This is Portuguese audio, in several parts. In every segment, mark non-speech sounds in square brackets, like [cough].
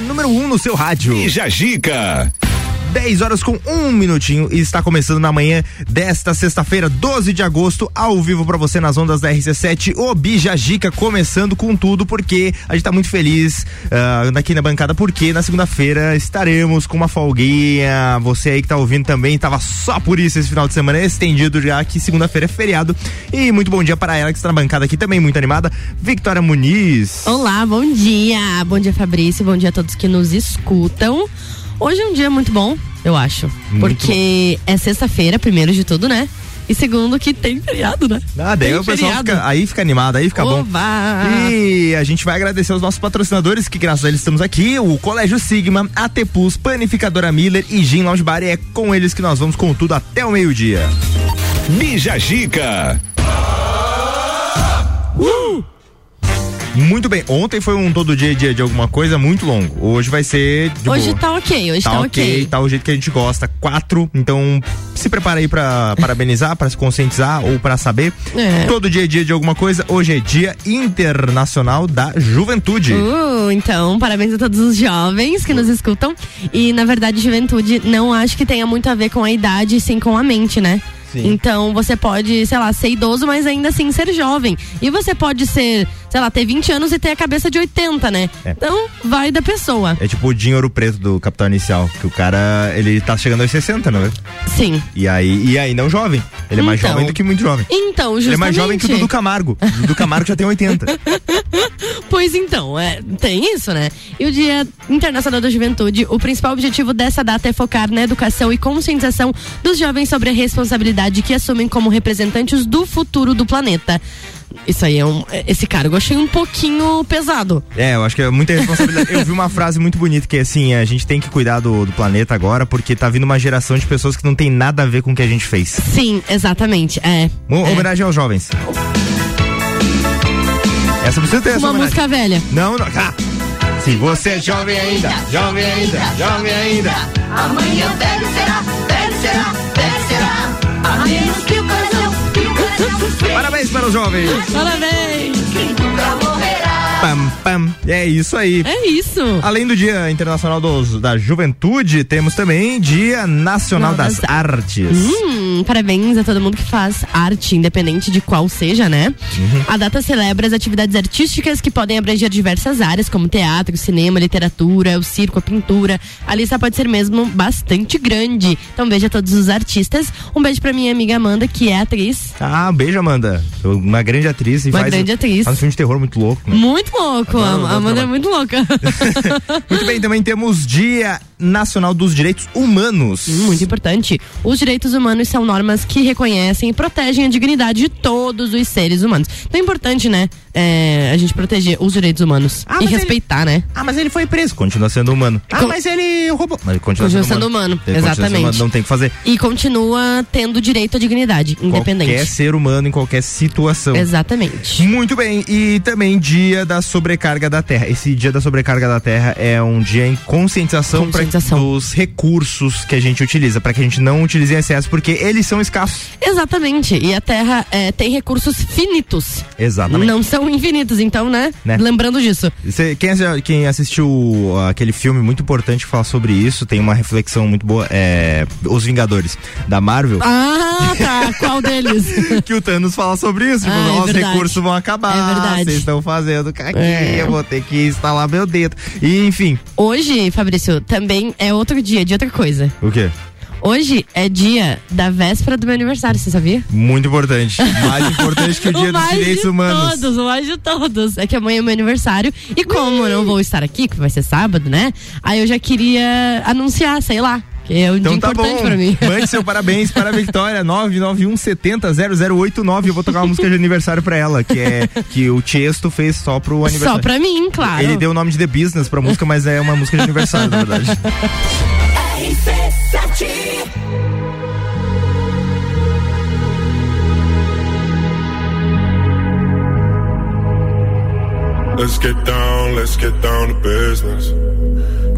número 1 um no seu rádio. E Jajica. 10 horas com um minutinho e está começando na manhã desta sexta-feira, 12 de agosto, ao vivo para você nas ondas da RC7, o Bija Gica começando com tudo, porque a gente tá muito feliz uh, aqui na bancada, porque na segunda-feira estaremos com uma folguinha. Você aí que tá ouvindo também, tava só por isso esse final de semana estendido já que segunda-feira é feriado. E muito bom dia para ela que está na bancada aqui também, muito animada, Victoria Muniz. Olá, bom dia. Bom dia, Fabrício. Bom dia a todos que nos escutam. Hoje é um dia muito bom, eu acho. Muito porque bom. é sexta-feira, primeiro de tudo, né? E segundo, que tem feriado, né? Ah, daí o pessoal fica, aí fica animado, aí fica Oba. bom. E a gente vai agradecer os nossos patrocinadores, que graças a eles estamos aqui, o Colégio Sigma, AT Plus, Panificadora Miller e Gin Lounge Bar. E é com eles que nós vamos com tudo até o meio-dia. Bija Gica. Uh! Muito bem. Ontem foi um todo dia dia de alguma coisa muito longo. Hoje vai ser. hoje boa. tá ok, hoje tá, tá ok. Tá o jeito que a gente gosta. Quatro. Então, se prepara aí pra [laughs] parabenizar, pra se conscientizar ou pra saber. É. Todo dia é dia de alguma coisa. Hoje é Dia Internacional da Juventude. Uh, então, parabéns a todos os jovens que nos escutam. E, na verdade, juventude não acho que tenha muito a ver com a idade, sim com a mente, né? Sim. Então você pode, sei lá, ser idoso, mas ainda assim ser jovem. E você pode ser sei lá, ter 20 anos e ter a cabeça de 80, né? É. Então, vai da pessoa. É tipo o dinheiro preto do Capital Inicial, que o cara, ele tá chegando aos 60, não é? Sim. E aí, e é um jovem. Ele é mais então, jovem do que muito jovem. Então, justamente. Ele é mais jovem que o Dudu Camargo. O Dudu Camargo já tem 80. [laughs] pois então, é, tem isso, né? E o Dia Internacional da Juventude, o principal objetivo dessa data é focar na educação e conscientização dos jovens sobre a responsabilidade que assumem como representantes do futuro do planeta. Isso aí é um. Esse cargo eu achei um pouquinho pesado. É, eu acho que é muita responsabilidade. eu vi uma frase muito bonita que é assim: a gente tem que cuidar do, do, planeta agora porque tá vindo uma geração de pessoas que não tem nada a ver com o que a gente fez. Sim, exatamente. É. Uma é. homenagem aos jovens. Essa precisa ter essa Uma homenagem. música velha. Não, não. Ah. Se você é jovem ainda, jovem ainda, jovem ainda. Amanhã velho será, velho será, velho será. A menos que Parabéns para os jovens. Parabéns. Pam, pam. É isso aí. É isso. Além do Dia Internacional dos, da Juventude, temos também Dia Nacional das, das Artes. Hum, parabéns a todo mundo que faz arte, independente de qual seja, né? Uhum. A data celebra as atividades artísticas que podem abranger diversas áreas, como teatro, cinema, literatura, o circo, a pintura. A lista pode ser mesmo bastante grande. Então, beijo a todos os artistas. Um beijo pra minha amiga Amanda, que é atriz. Ah, um beijo, Amanda. Uma grande atriz. Uma faz, grande atriz. Faz um filme de terror muito louco. Né? Muito muito louco. A Amanda é muito louca. [laughs] muito bem, também temos Dia Nacional dos Direitos Humanos. Muito importante. Os direitos humanos são normas que reconhecem e protegem a dignidade de todos os seres humanos. Então é importante, né? É, a gente proteger os direitos humanos ah, e respeitar, ele... né? Ah, mas ele foi preso, continua sendo humano. Ah, Com... mas ele roubou. Mas ele continua, continua sendo, humano. humano. Exatamente. Sendo humano, não tem que fazer. E continua tendo direito à dignidade, independente. Qualquer ser humano em qualquer situação. Exatamente. Muito bem. E também dia da sobrecarga da terra. Esse dia da sobrecarga da terra é um dia em conscientização, conscientização. Pra, dos recursos que a gente utiliza, para que a gente não utilize em excesso, porque eles são escassos. Exatamente. E a terra é, tem recursos finitos. Exatamente. Não são infinitos, então, né? né? Lembrando disso. Cê, quem, quem assistiu aquele filme muito importante que fala sobre isso, tem uma reflexão muito boa, é Os Vingadores, da Marvel. Ah, tá. Qual deles? [laughs] que o Thanos fala sobre isso. Tipo, ah, é os recursos vão acabar. É verdade. Vocês estão fazendo aqui, é. eu vou ter que instalar meu dedo. E, enfim. Hoje, Fabrício, também é outro dia de outra coisa. O quê? Hoje é dia da véspera do meu aniversário, você sabia? Muito importante. Mais importante que o [laughs] dia o dos direitos humanos. Todos, o mais de todos. É que amanhã é meu aniversário. E como eu não vou estar aqui, que vai ser sábado, né? Aí eu já queria anunciar, sei lá, é um então dia tá importante bom. pra mim. [laughs] Mande seu parabéns para a Vitória, 991 70 0089. Eu vou tocar uma música de aniversário pra ela, que é que o Tiesto fez só pro aniversário. Só pra mim, claro. Ele deu o nome de The Business pra música, mas é uma música de aniversário, na verdade. Let's get down, let's get down to business.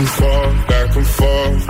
and forth, back and forth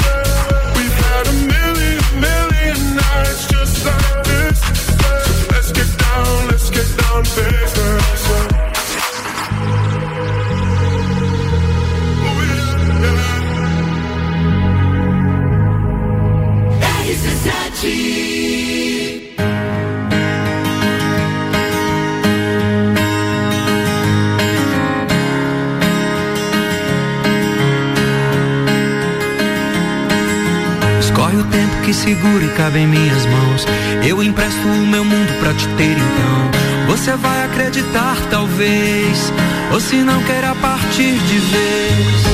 Segura e cabe em minhas mãos. Eu empresto o meu mundo pra te ter então. Você vai acreditar, talvez. Ou se não queira partir de vez.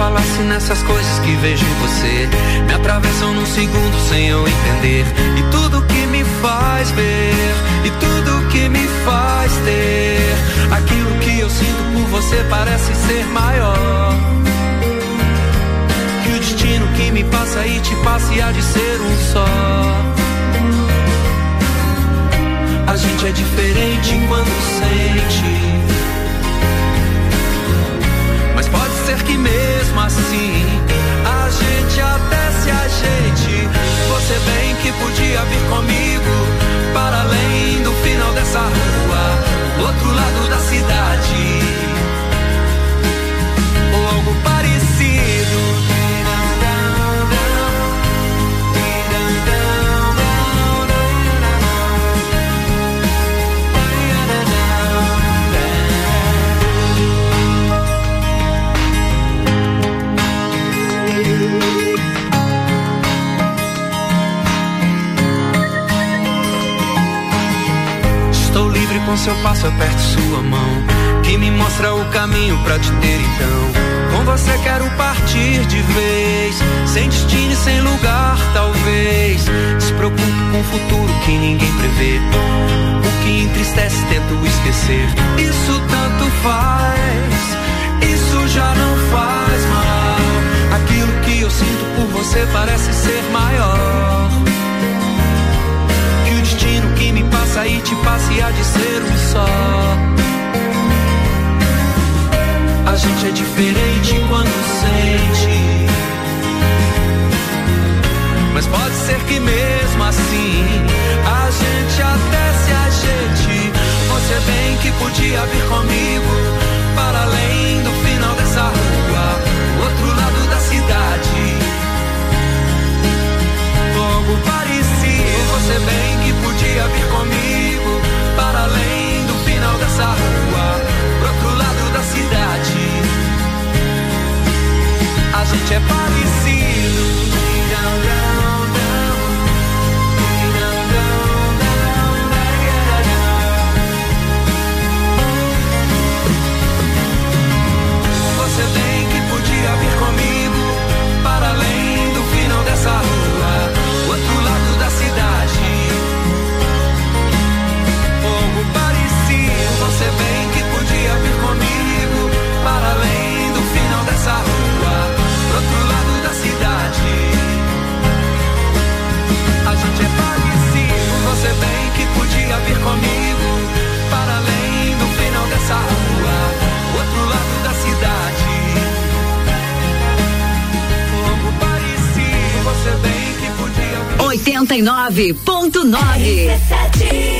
Falasse nessas coisas que vejo em você, me atravessam num segundo sem eu entender. E tudo que me faz ver, e tudo que me faz ter, aquilo que eu sinto por você parece ser maior. Que o destino que me passa e te passa e há de ser um só. A gente é diferente quando sente. Mas pode ser que mesmo assim a gente até se ajeite. Você bem que podia vir comigo para além do final dessa rua, outro lado da cidade. Ou algo parecido. Com seu passo, aperto sua mão. Que me mostra o caminho pra te ter então. Com você quero partir de vez. Sem destino e sem lugar, talvez. Despreocupo com o futuro que ninguém prevê. O que entristece, tento esquecer. Isso tanto faz. Isso já não faz mal. Aquilo que eu sinto por você parece ser maior e te passa há de ser um só. A gente é diferente quando sente. Mas pode ser que mesmo assim a gente até se ajeite. Você bem que podia vir comigo para além do final dessa rua, outro lado da cidade algo você bem que podia vir comigo para além do final dessa rua, pro outro lado da cidade. A gente é parecido. Dessa rua, pro outro lado da cidade. A gente é parecido, você bem que podia vir comigo para além do final dessa rua, outro lado da cidade. Pouco parecido, você bem que podia vir 89.9.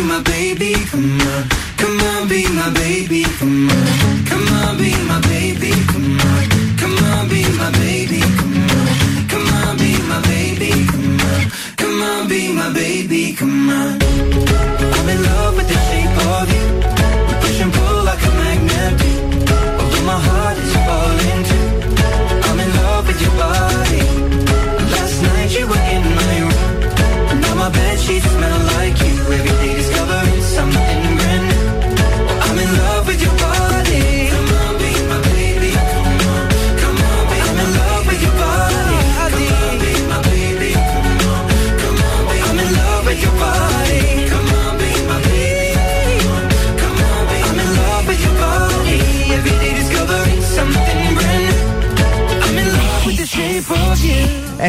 you my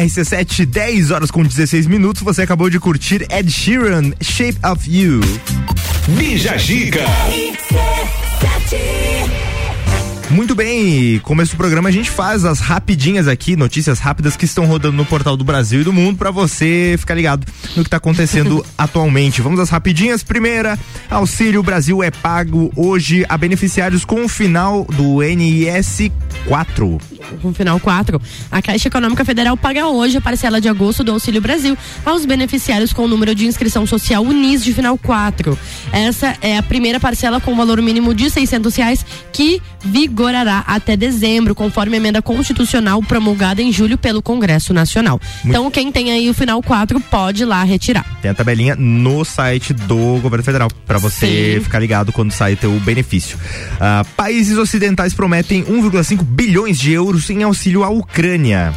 RC7, 10 horas com 16 minutos. Você acabou de curtir Ed Sheeran, Shape of You. Bija Gica. Muito bem, começo do programa a gente faz as rapidinhas aqui, notícias rápidas que estão rodando no portal do Brasil e do mundo para você ficar ligado no que está acontecendo [laughs] atualmente. Vamos às rapidinhas. Primeira, Auxílio Brasil é pago hoje a beneficiários com o final do NIS 4. Com o final 4. A Caixa Econômica Federal paga hoje a parcela de agosto do Auxílio Brasil aos beneficiários com o número de inscrição social UNIS de final 4. Essa é a primeira parcela com valor mínimo de seiscentos reais que vigorará até dezembro, conforme a emenda constitucional promulgada em julho pelo Congresso Nacional. Muito então, quem tem aí o final 4 pode ir lá retirar. Tem a tabelinha no site do governo federal para você Sim. ficar ligado quando sai teu benefício. Uh, países ocidentais prometem 1,5 bilhões de euros em auxílio à Ucrânia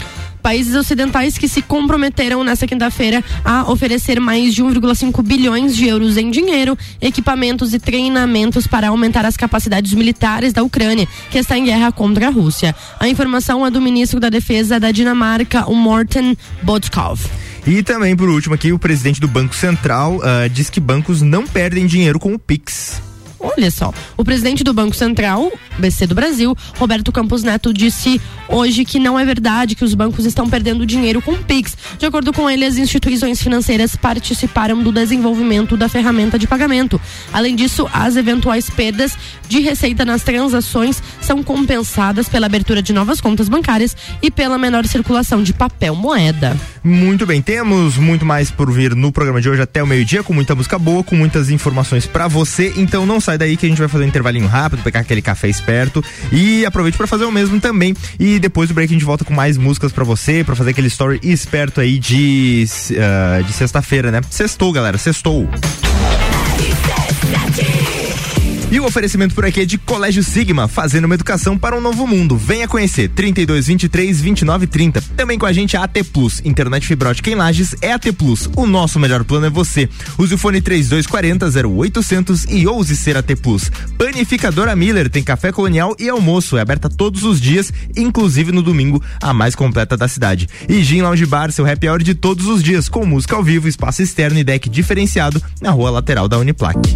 países ocidentais que se comprometeram nesta quinta-feira a oferecer mais de 1,5 bilhões de euros em dinheiro, equipamentos e treinamentos para aumentar as capacidades militares da Ucrânia, que está em guerra contra a Rússia. A informação é do ministro da Defesa da Dinamarca, o Morten Bodskov. E também, por último, aqui, o presidente do Banco Central uh, diz que bancos não perdem dinheiro com o Pix. Olha só, o presidente do Banco Central, BC do Brasil, Roberto Campos Neto, disse hoje que não é verdade que os bancos estão perdendo dinheiro com o Pix. De acordo com ele, as instituições financeiras participaram do desenvolvimento da ferramenta de pagamento. Além disso, as eventuais perdas de receita nas transações são compensadas pela abertura de novas contas bancárias e pela menor circulação de papel moeda. Muito bem, temos muito mais por vir no programa de hoje até o meio-dia, com muita música boa, com muitas informações para você. Então não sai daí que a gente vai fazer um intervalinho rápido, pegar aquele café esperto e aproveite para fazer o mesmo também. E depois do break a gente volta com mais músicas para você, para fazer aquele story esperto aí de, uh, de sexta-feira, né? Sextou, galera, sextou. E o oferecimento por aqui é de Colégio Sigma, fazendo uma educação para um novo mundo. Venha conhecer 32 23 29 30. Também com a gente a AT Plus, internet fibrótica em Lages é AT Plus. O nosso melhor plano é você. Use o fone 3240 0800 e ouse ser AT Plus. Panificadora Miller tem café colonial e almoço, é aberta todos os dias, inclusive no domingo, a mais completa da cidade. E Gin Lounge Bar, seu happy hour de todos os dias, com música ao vivo, espaço externo e deck diferenciado na rua lateral da Uniplaque.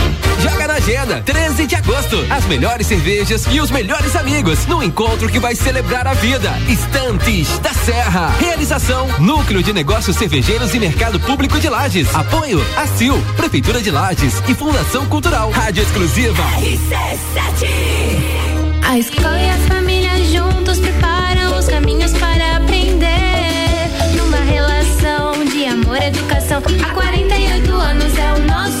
Joga na agenda, 13 de agosto. As melhores cervejas e os melhores amigos no encontro que vai celebrar a vida. Estantes da Serra. Realização: Núcleo de Negócios Cervejeiros e Mercado Público de Lages. Apoio: ACIL, Prefeitura de Lages e Fundação Cultural. Rádio Exclusiva. RC7. A escola e a família juntos preparam os caminhos para aprender. Numa relação de amor e educação. Há 48 anos é o nosso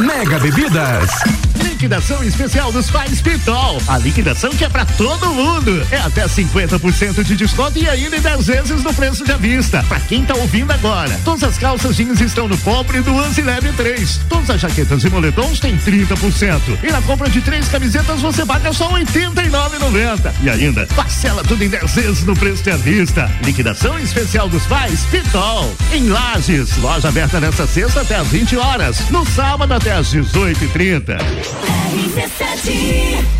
Mega Bebidas. Liquidação especial dos pais Pitol. A liquidação que é para todo mundo. É até 50% de desconto e ainda em 10 vezes no preço de vista. Para quem tá ouvindo agora, todas as calças jeans estão no pobre do Onze Leve 3. Todas as jaquetas e moletons têm 30%. E na compra de três camisetas você paga só R$ 89,90. E ainda, parcela tudo em 10 vezes no preço de vista. Liquidação especial dos pais Pitol. Em Lages, loja aberta nesta sexta até às 20 horas. No sábado até às 18h30. RC7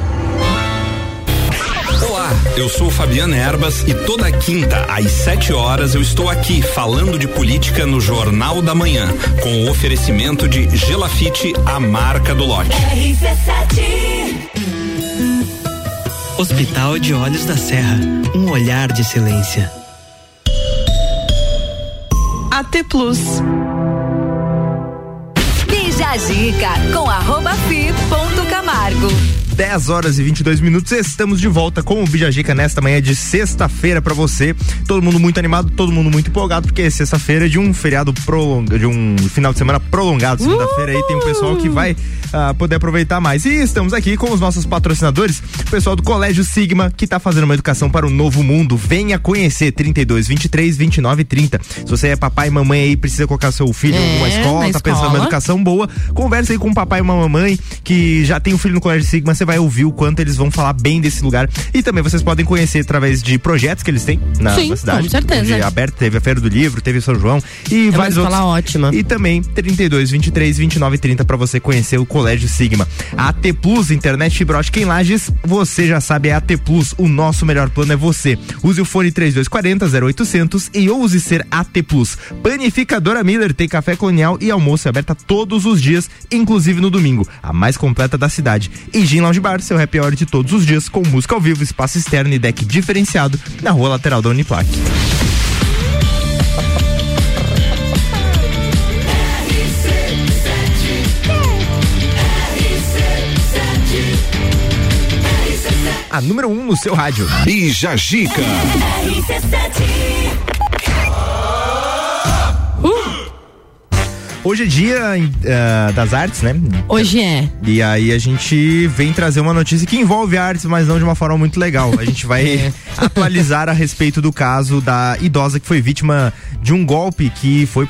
Eu sou Fabiana Erbas e toda quinta às 7 horas eu estou aqui falando de política no Jornal da Manhã, com o oferecimento de Gelafite, a marca do lote. Hospital de Olhos da Serra, um olhar de excelência. AT Plus. Bija a dica com arroba fi ponto Camargo. 10 horas e 22 minutos. Estamos de volta com o Bijagica nesta manhã de sexta-feira para você. Todo mundo muito animado, todo mundo muito empolgado, porque é sexta-feira de um feriado prolongado, de um final de semana prolongado. Segunda-feira aí tem um pessoal que vai ah, poder aproveitar mais. E estamos aqui com os nossos patrocinadores, o pessoal do Colégio Sigma, que está fazendo uma educação para o novo mundo. Venha conhecer 32 23 29 30. Se você é papai e mamãe aí, precisa colocar seu filho em alguma É, escola, tá pensando escola. numa educação boa, conversa aí com o papai e uma mamãe que já tem um filho no Colégio Sigma, você vai ouvir o quanto eles vão falar bem desse lugar. E também vocês podem conhecer através de projetos que eles têm na, Sim, na cidade. com certeza. De aberto, teve a Feira do Livro, teve São João e uma vários outros. ótima. E também 32, 23, 29 e 30 para você conhecer o Colégio Sigma. A AT Plus, internet fibra ótica em Lages, você já sabe, é AT Plus, o nosso melhor plano é você. Use o fone 3240 0800 e ouse ser AT Plus. Panificadora Miller tem café colonial e almoço aberta todos os dias, inclusive no domingo, a mais completa da cidade. E Gin Lounge Bar, seu happy hour de todos os dias, com música ao vivo, espaço externo e deck diferenciado na rua lateral da Uniplac. A número 1 um no seu rádio. Bija Gica. Hoje é dia eh, das artes, né? Hoje é. E aí a gente vem trazer uma notícia que envolve artes, mas não de uma forma muito legal. A gente vai [laughs] [laughs] atualizar a respeito do caso da idosa que foi vítima de um golpe que foi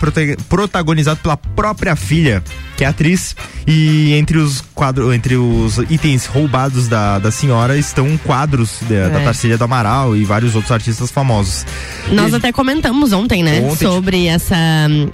protagonizado pela própria filha, que é atriz. E entre os quadros, entre os itens roubados da, da senhora estão quadros da, da É. Tarsília do Amaral e vários outros artistas famosos. Nós até comentamos ontem, né? Ontem, sobre essa,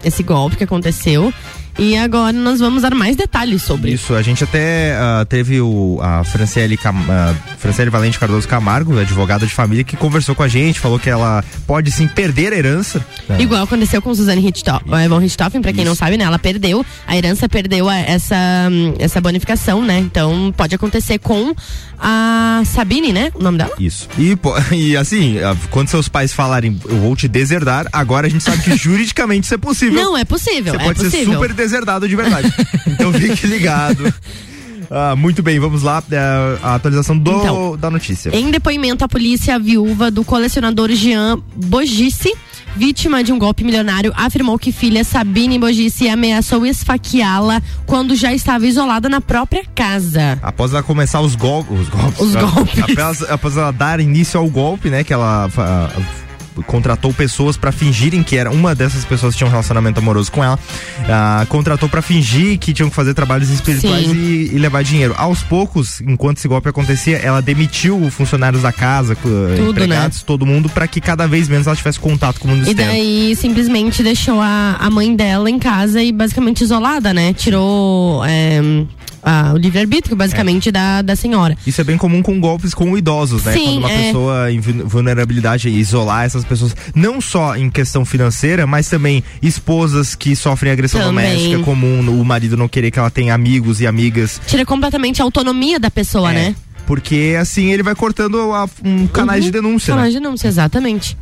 esse golpe que aconteceu. E agora nós vamos dar mais detalhes sobre Isso, a gente até ah, teve o, a Franciele, Cam, ah, Franciele Valente Cardoso Camargo, advogada de família, que conversou com a gente, falou que ela pode sim perder a herança. né? Igual aconteceu com Suzane Richthofen, é, von Richthofen, pra quem não sabe, né? Ela perdeu, a herança perdeu essa, hum, essa bonificação, né? Então pode acontecer com a Sabine, né? O nome dela? Isso. E, [laughs] e assim, ah, quando seus pais falarem, eu vou te deserdar, agora a gente sabe que [laughs] juridicamente isso é possível. Não, é possível. Você é pode ser possível. Deserdado de verdade. [laughs] então fique ligado. Ah, muito bem, vamos lá. eh, a atualização do, Então, da notícia. Em depoimento, a polícia a viúva do colecionador Jean Bogice, vítima de um golpe milionário, afirmou que filha Sabine Bogice ameaçou esfaqueá-la quando já estava isolada na própria casa. Após ela começar os, gol os golpes. Os ah, golpes. Após, após ela dar início ao golpe, né? Que ela ah, contratou pessoas pra fingirem que era uma dessas pessoas que tinha um relacionamento amoroso com ela. ah, contratou pra fingir que tinham que fazer trabalhos espirituais e, e levar dinheiro. Aos poucos, enquanto esse golpe acontecia, ela demitiu funcionários da casa, co- Tudo, empregados, todo mundo, pra que cada vez menos ela tivesse contato com o mundo E externo. daí simplesmente deixou a, a mãe dela em casa e basicamente isolada, né? Tirou é, a- o livre-arbítrio, basicamente, da, da senhora. Isso é bem comum com golpes com idosos, né? Sim, Quando uma é. pessoa em vul- vulnerabilidade, isolar essas pessoas, não só em questão financeira, mas também esposas que sofrem agressão Também. doméstica, comum o marido não querer que ela tenha amigos e amigas. Tira completamente a autonomia da pessoa, É. né? Porque assim ele vai cortando a- um canais de denúncia, Canais né? de denúncia, exatamente.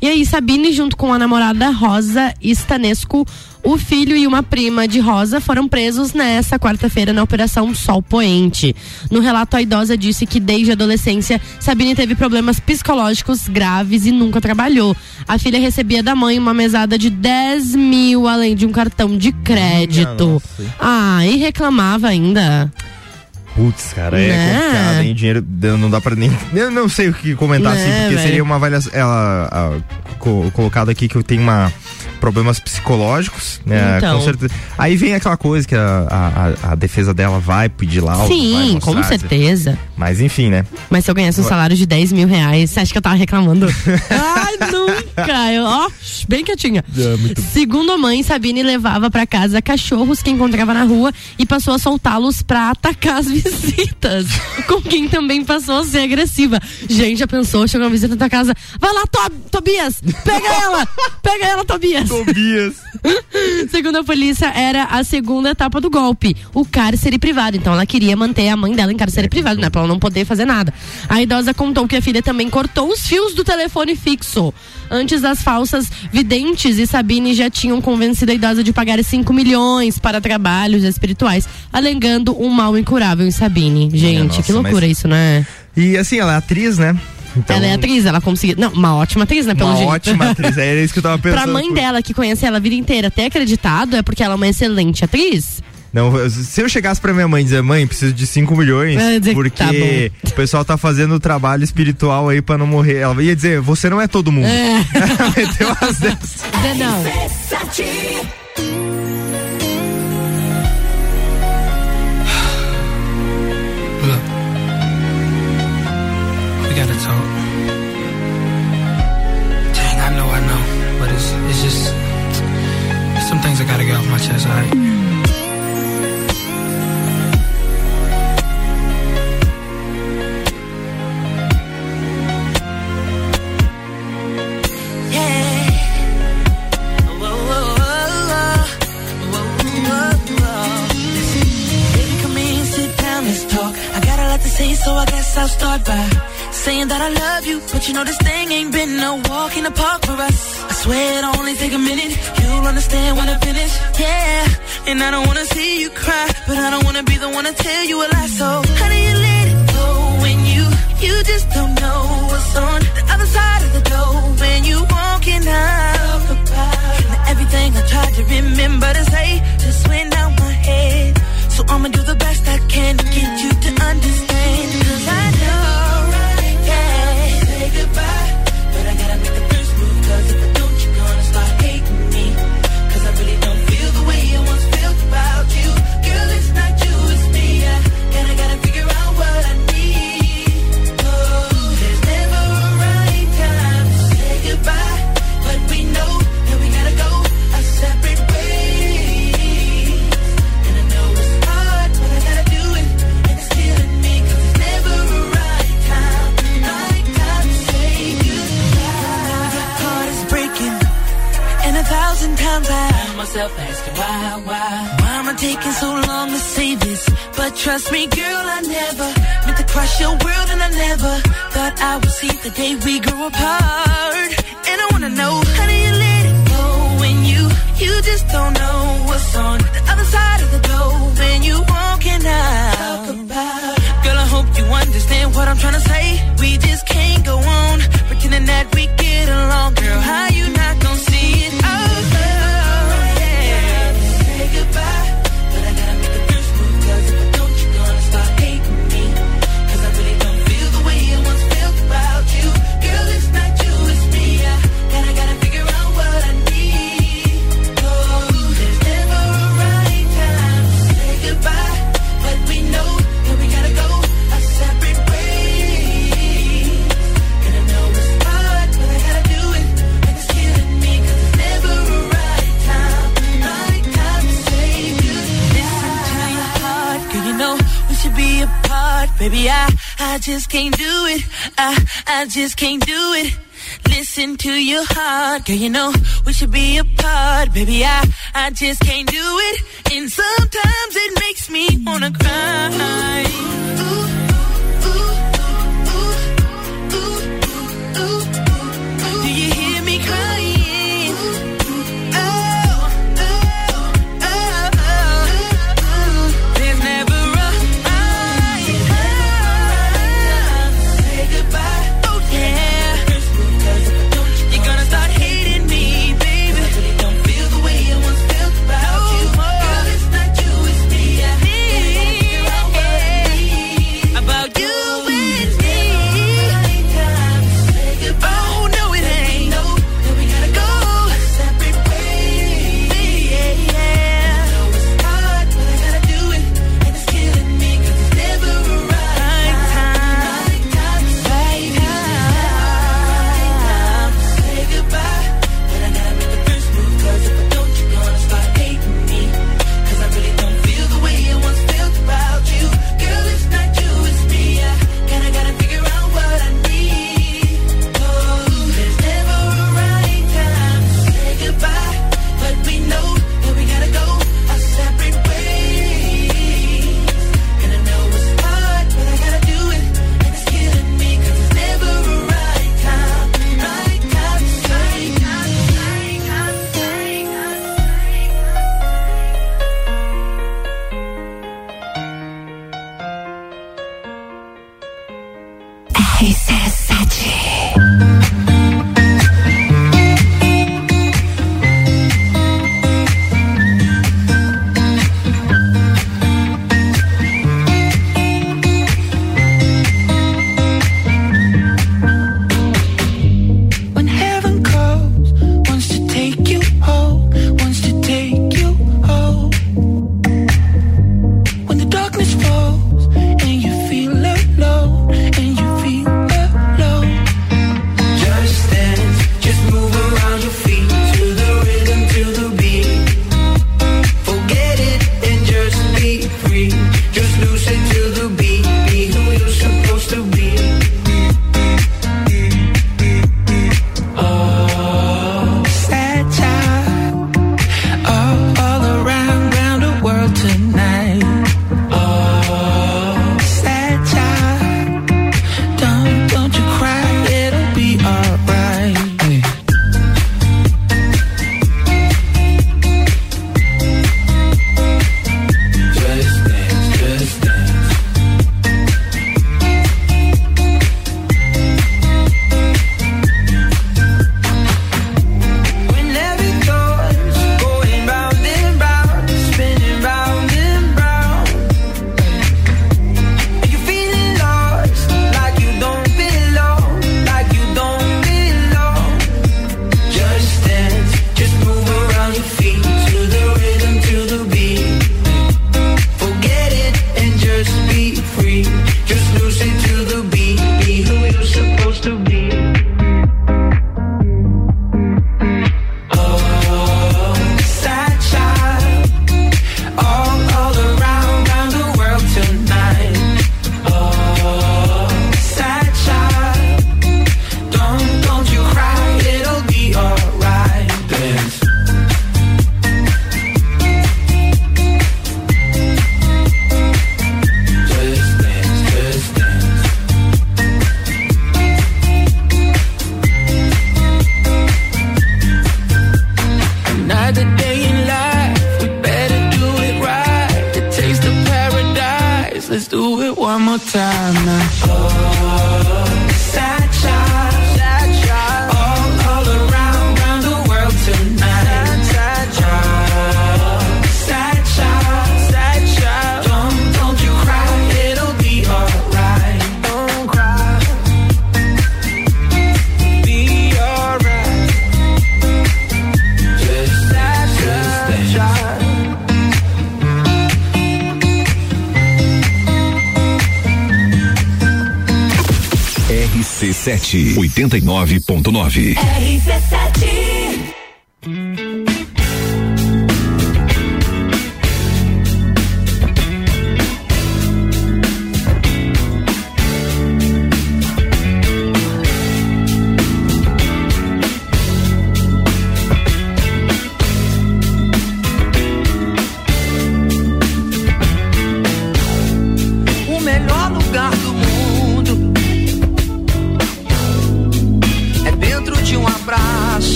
E aí, Sabine, junto com a namorada Rosa Stanesco, o filho e uma prima de Rosa foram presos nessa quarta-feira na Operação Sol Poente. No relato, a idosa disse que desde a adolescência, Sabine teve problemas psicológicos graves e nunca trabalhou. A filha recebia da mãe uma mesada de 10 mil, além de um cartão de crédito. Ah, e reclamava ainda. Putz, cara, é Né? complicado, hein? Dinheiro não dá pra nem. [laughs] Eu não sei o que comentar Né, assim, porque velho? seria uma avaliação. Ela a, co- colocado aqui que eu tenho uma problemas psicológicos, né? Então. Com certeza. Aí vem aquela coisa que a, a, a- defesa dela vai pedir vai Sim, mostrar, com certeza. Mas enfim, né? Mas se eu ganhasse um salário de 10 mil reais, você acha que eu tava reclamando? [laughs] Ai, nunca! Eu, ó, bem quietinha. Segundo a mãe, Sabine levava pra casa cachorros que encontrava na rua e passou a soltá-los pra atacar as visitas. [laughs] com quem também passou a ser agressiva. Gente, já pensou? Chegou uma visita na tua casa. Vai lá, Tob- Tobias! Pega ela! Pega ela, Tobias! Tobias! [laughs] Segundo a polícia, era a segunda etapa do golpe, o cárcere privado. Então ela queria manter a mãe dela em cárcere privado, né? Pra ela não poder fazer nada. A idosa contou que a filha também cortou os fios do telefone fixo. Antes das falsas videntes e Sabine já tinham convencido a idosa de pagar 5 milhões para trabalhos espirituais, alegando um mal incurável em Sabine. Gente, nossa, que loucura mas- isso, né? E assim, ela é atriz, né? Então, ela é atriz, ela conseguiu. Não, uma ótima atriz, né? Pelo Uma jeito. ótima atriz, é isso que eu tava [laughs] pensando. pra mãe dela, que conhece ela a vida inteira, ter acreditado, é porque ela é uma excelente atriz. Não, se eu chegasse pra minha mãe e dizer, mãe, preciso de 5 milhões, que porque tá o pessoal tá fazendo o trabalho espiritual aí pra não morrer. Ela ia dizer, você não é todo mundo. É. [laughs] Meteu umas dessas. Não. Dang, I know, I know, but it's it's just some things I gotta get off my chest, alright? So I guess I'll start by saying that I love you. But you know this thing ain't been no walk in the park for us. I swear it'll only take a minute. You'll understand when I finish. Yeah, and I don't wanna see you cry, but I don't wanna be the one to tell you a lie. So how do you let it go when you you just don't know what's on the other side of the door when you walking out? Now everything I tried to remember to say just went out my head. So I'ma do the best I can to get you to understand. Times I find myself asking why, why, why am I taking so long to say this? But trust me, girl, I never meant to crush your world, and I never thought I would see the day we grow apart. And I wanna know how do you let it go when you you just don't know what's on the other side of the door when you walking out. Talk about. Girl, I hope you understand what I'm trying to say. We just can't go on pretending that we get along, girl. How you just can't do it. I, I just can't do it. Listen to your heart, girl. You know we should be apart, baby. I, I just can't do it. And sometimes it makes me wanna cry. Ooh, ooh, ooh, ooh, ooh, ooh, ooh. 89.9. RC7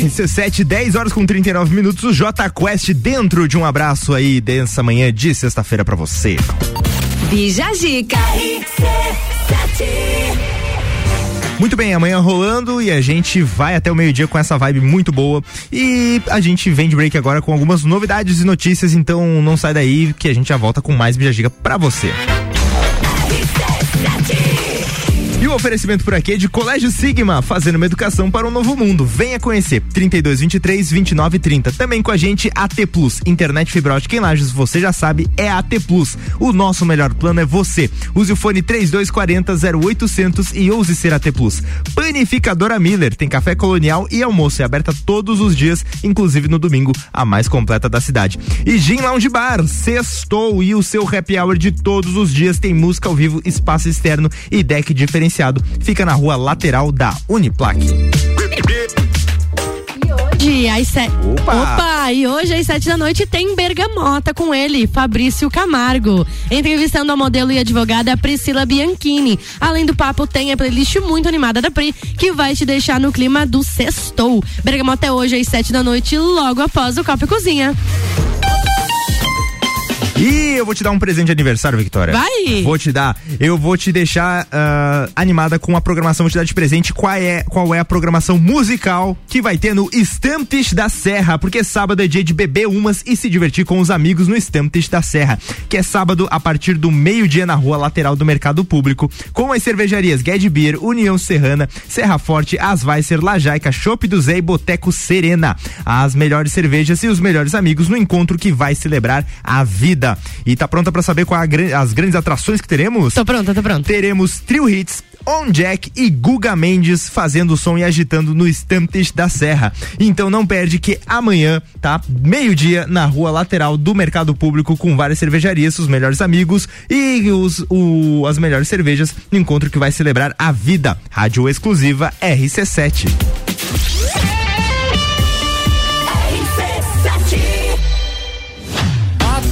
RC7, 10 horas com 39 minutos, o J Quest dentro de um abraço aí dessa manhã de sexta-feira pra você. Bija Zica. Muito bem, amanhã rolando e a gente vai até o meio-dia com essa vibe muito boa. E a gente vem de break agora com algumas novidades e notícias, então não sai daí que a gente já volta com mais Bijagiga pra você. O oferecimento por aqui é de Colégio Sigma, fazendo uma educação para um novo mundo. Venha conhecer. 3223 2930. Também com a gente AT Plus, internet fibra ótica em Lages, você já sabe, é AT Plus. O nosso melhor plano é você. Use o fone 3240 0800 e ouse ser AT Plus. Panificadora Miller tem café colonial e almoço é aberta todos os dias, inclusive no domingo, a mais completa da cidade. E Gin Lounge Bar, sextou e o seu happy hour de todos os dias tem música ao vivo, espaço externo e deck diferenciado. Fica na rua lateral da Uniplaque. Hoje, às sete. Opa! Opa! E hoje, às sete da noite, tem Bergamota com ele, Fabrício Camargo. Entrevistando a modelo e advogada Priscila Bianchini. Além do papo, tem a playlist muito animada da Pri, que vai te deixar no clima do sextou. Bergamota é hoje, às sete da noite, logo após o Copa e Cozinha. E eu vou te dar um presente de aniversário, Victoria. Vai! Vou te dar. Eu vou te deixar ah, animada com a programação, vou te dar de presente qual é, qual é a programação musical que vai ter no Stamptes da Serra, porque sábado é dia de beber umas e se divertir com os amigos no Stamptes da Serra, que é sábado a partir do meio-dia na rua lateral do Mercado Público, com as cervejarias Gued Beer, União Serrana, Serra Forte, Asvaiser, Lajaica, Chopp do Zé e Boteco Serena. As melhores cervejas e os melhores amigos no encontro que vai celebrar a vida. E tá pronta pra saber gran- as grandes atrações que teremos? Tô pronta, tô pronta. Teremos Trio Hits, On Jack e Guga Mendes fazendo o som e agitando no Stamptes da Serra. Então não perde que amanhã, tá? Meio-dia na rua lateral do Mercado Público com várias cervejarias, os melhores amigos e os, o- as melhores cervejas no encontro que vai celebrar a vida. Rádio exclusiva RC7.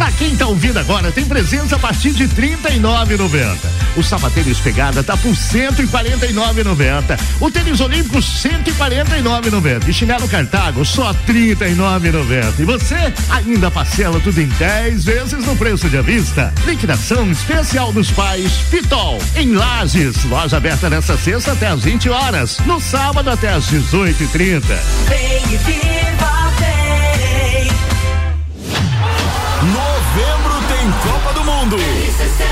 Pra quem tá ouvindo agora, tem presença a partir de R$ 39,90. O sapatênis pegada tá por R$ 149,90. O tênis olímpico R$ 149,90. E chinelo Cartago só R$ 39,90. E você ainda parcela tudo em 10 vezes no preço de avista. Liquidação especial dos pais Pitol. Em Lages, loja aberta nessa sexta até às 20 horas. No sábado até às 18h30. Vem e Tem Copa do Mundo.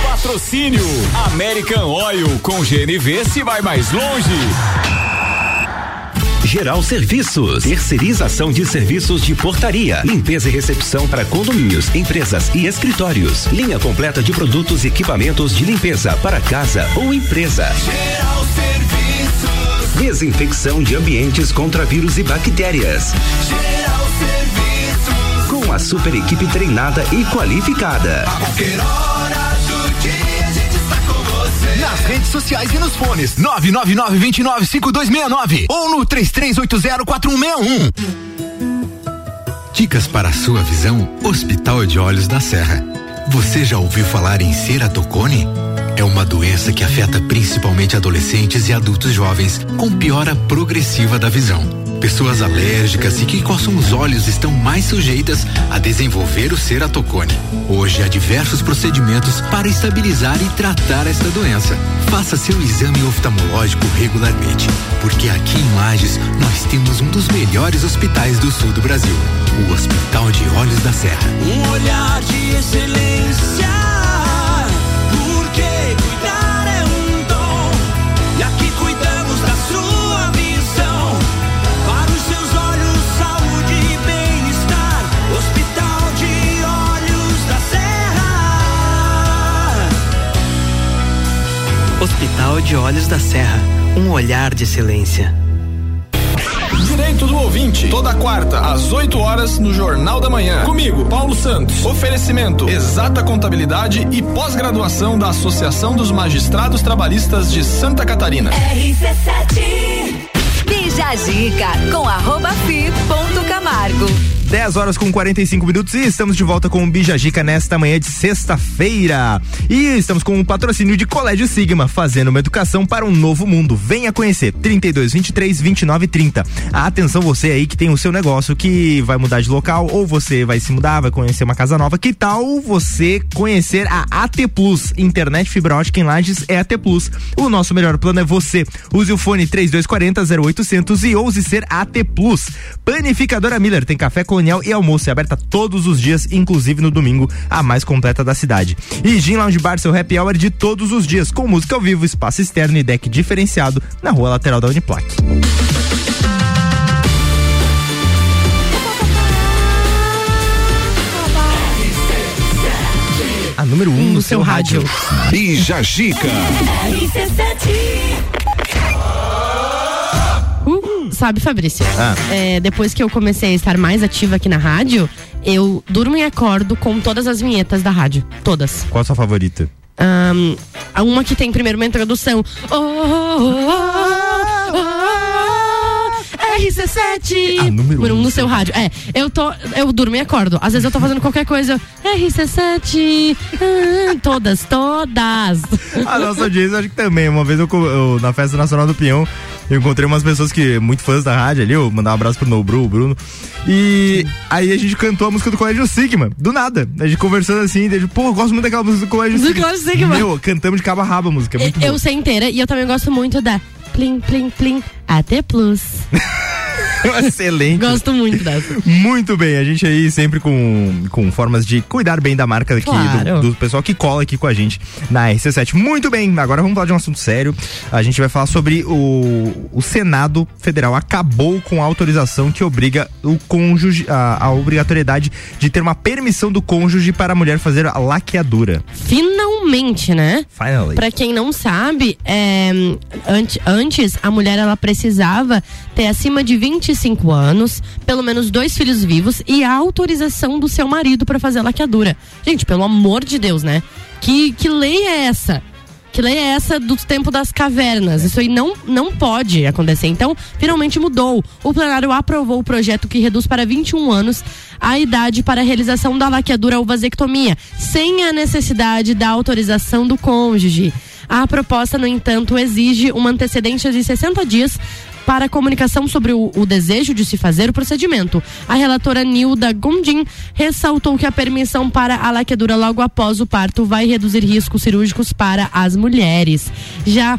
Patrocínio American Oil com GNV se vai mais longe. Geral Serviços, terceirização de serviços de portaria, limpeza e recepção para condomínios, empresas e escritórios. Linha completa de produtos e equipamentos de limpeza para casa ou empresa. Geral Serviços. Desinfecção de ambientes contra vírus e bactérias. Geral Serviços. Com a super equipe treinada e qualificada. Nas redes sociais e nos fones. 999-295269 ou no 33804161. Dicas para a sua visão, Hospital de Olhos da Serra. Você já ouviu falar em ceratocone? É uma doença que afeta principalmente adolescentes e adultos jovens, com piora progressiva da visão. Pessoas alérgicas e que coçam os olhos estão mais sujeitas a desenvolver o ceratocone. Hoje há diversos procedimentos para estabilizar e tratar esta doença. Faça seu exame oftalmológico regularmente, porque aqui em Lages nós temos um dos melhores hospitais do sul do Brasil, o Hospital de Olhos da Serra. Um olhar de excelência. Hospital de Olhos da Serra. Um olhar de excelência. Direito do ouvinte, toda quarta, às 8 horas, no Jornal da Manhã. Comigo, Paulo Santos. Oferecimento: Exata Contabilidade e pós-graduação da Associação dos Magistrados Trabalhistas de Santa Catarina. RC7 Bija a Dica com arroba fi ponto Camargo. 10 horas com 45 minutos e estamos de volta com o Bijagica nesta manhã de sexta-feira. E estamos com o patrocínio de Colégio Sigma, fazendo uma educação para um novo mundo. Venha conhecer 32 23 29 30. Atenção você aí que tem o seu negócio que vai mudar de local ou você vai se mudar, vai conhecer uma casa nova. Que tal você conhecer a AT Plus? Internet fibra ótica em Lages é AT Plus. O nosso melhor plano é você. Use o fone 3240 0800 e ouse ser AT Plus. Panificadora Miller tem café colonial e almoço é aberta todos os dias, inclusive no domingo, a mais completa da cidade. E Gin Lounge Bar, seu happy hour de todos os dias, com música ao vivo, espaço externo e deck diferenciado na rua lateral da Uniplac. A número 1 um no seu rádio. Bija Gica. [laughs] Sabe, Fabrício? Ah. É, depois que eu comecei a estar mais ativa aqui na rádio, eu durmo e acordo com todas as vinhetas da rádio. Todas. Qual a sua favorita? A uma que tem primeiro uma introdução. Oh, oh, oh, oh, RC7! A número um um no seu rádio. É, eu tô. Eu durmo e acordo. Às vezes eu tô fazendo qualquer coisa. RC7! ah, todas, todas. A nossa audiência, acho que também. Uma vez eu, eu, na Festa Nacional do Pinhão, Eu encontrei umas pessoas que, muito fãs da rádio ali, eu mandar um abraço pro Nobru, o Bruno. E aí a gente cantou a música do Colégio Sigma, do nada. A gente conversando assim, daí, pô, eu gosto muito daquela música do Colégio Do Sigma. Colégio Sigma. Meu, cantamos de cabo a rabo a música, é muito eu boa. sei inteira e eu também gosto muito da Plim, Plim, Plim, AT Plus. [laughs] Excelente. Gosto muito dessa. Muito bem, a gente aí sempre com, com formas de cuidar bem da marca aqui, Claro. do, do pessoal que cola aqui com a gente na RC7. Muito bem, agora vamos falar de um assunto sério. A gente vai falar sobre o, o Senado Federal acabou com a autorização que obriga o cônjuge, a, a obrigatoriedade de ter uma permissão do cônjuge para a mulher fazer a laqueadura. Finalmente, né? Finally. Pra quem não sabe, é, ante- antes a mulher ela precisava ter acima de 25 anos, pelo menos dois filhos vivos e a autorização do seu marido pra fazer a laqueadura. Gente, pelo amor de Deus, né? Que, que lei é essa? Que lei é essa do tempo das cavernas? Isso aí não, não pode acontecer. Então, finalmente mudou. O plenário aprovou o projeto que reduz para 21 anos a idade para a realização da laqueadura ou vasectomia, sem a necessidade da autorização do cônjuge. A proposta, no entanto, exige uma antecedência de 60 dias para comunicação sobre o, o desejo de se fazer o procedimento. A relatora Nilda Gondim ressaltou que a permissão para a laqueadura logo após o parto vai reduzir riscos cirúrgicos para as mulheres. Já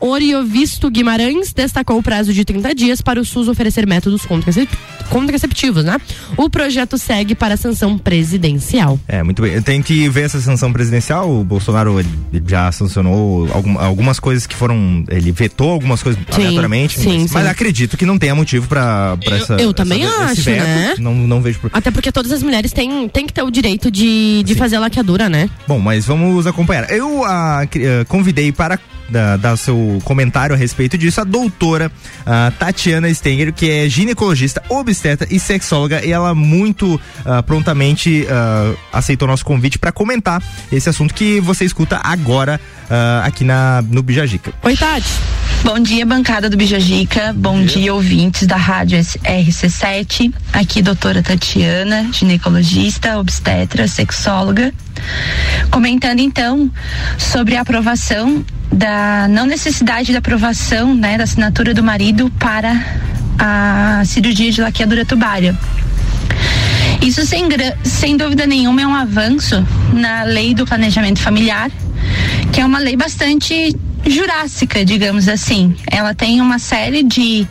Oriovisto Guimarães destacou o prazo de 30 dias para o SUS oferecer métodos contracep- contraceptivos, né? O projeto segue para a sanção presidencial. É, muito bem. Tem que ver essa sanção presidencial. O Bolsonaro já sancionou algum- algumas coisas que foram. Ele vetou algumas coisas Sim, aleatoriamente. sim, mas, mas sim. acredito que não tenha motivo pra essa. eu também essa- acho, veto. né? Não, não vejo por. Até porque todas as mulheres têm, têm que ter o direito de, de fazer a laqueadura, né? Bom, mas vamos acompanhar. Eu ah, cri- ah, convidei para da- dar seu comentário a respeito disso a doutora ah, Tatiana Stenger, que é ginecologista, obstetra e sexóloga, e ela muito ah, prontamente ah, aceitou nosso convite para comentar esse assunto que você escuta agora ah, aqui na no Bijagica. Oi, Tati. Bom dia, bancada do Bijagica. Bom dia, ouvintes da Rádio RC7. Aqui, doutora Tatiana, ginecologista, obstetra, sexóloga. Comentando então sobre a aprovação da não necessidade da aprovação, né, da assinatura do marido para a cirurgia de laqueadura tubária. Isso sem, sem dúvida nenhuma é um avanço na lei do planejamento familiar, que é uma lei bastante jurássica, digamos assim. Ela tem uma série de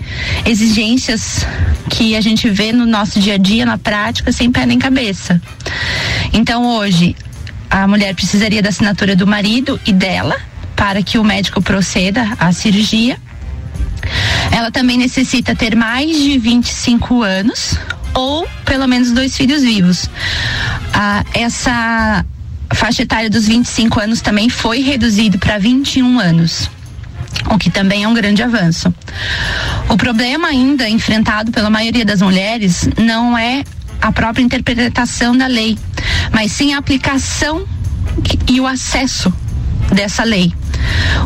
exigências que a gente vê no nosso dia a dia, na prática, sem pé nem cabeça. Então hoje a mulher precisaria da assinatura do marido e dela para que o médico proceda à cirurgia. Ela também necessita ter mais de 25 anos ou pelo menos dois filhos vivos. Ah, essa faixa etária dos 25 anos também foi reduzido para 21 anos. O que também é um grande avanço. O problema ainda enfrentado pela maioria das mulheres não é a própria interpretação da lei, mas sim a aplicação e o acesso dessa lei.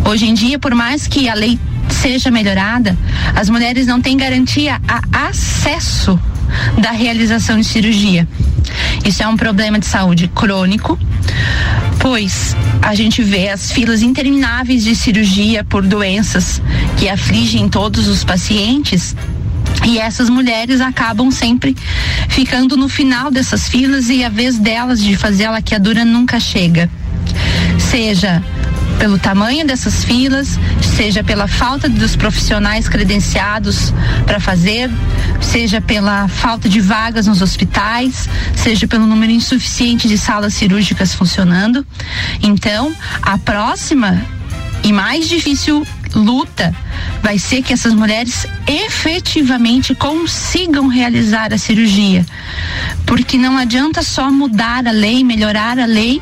Hoje em dia, por mais que a lei seja melhorada, as mulheres não têm garantia a acesso da realização de cirurgia. Isso é um problema de saúde crônico, pois a gente vê as filas intermináveis de cirurgia por doenças que afligem todos os pacientes e essas mulheres acabam sempre ficando no final dessas filas e a vez delas de fazer a laqueadura nunca chega. Seja pelo tamanho dessas filas, seja pela falta dos profissionais credenciados para fazer, seja pela falta de vagas nos hospitais, seja pelo número insuficiente de salas cirúrgicas funcionando. Então, a próxima e mais difícil luta vai ser que essas mulheres efetivamente consigam realizar a cirurgia. Porque não adianta só mudar a lei, melhorar a lei,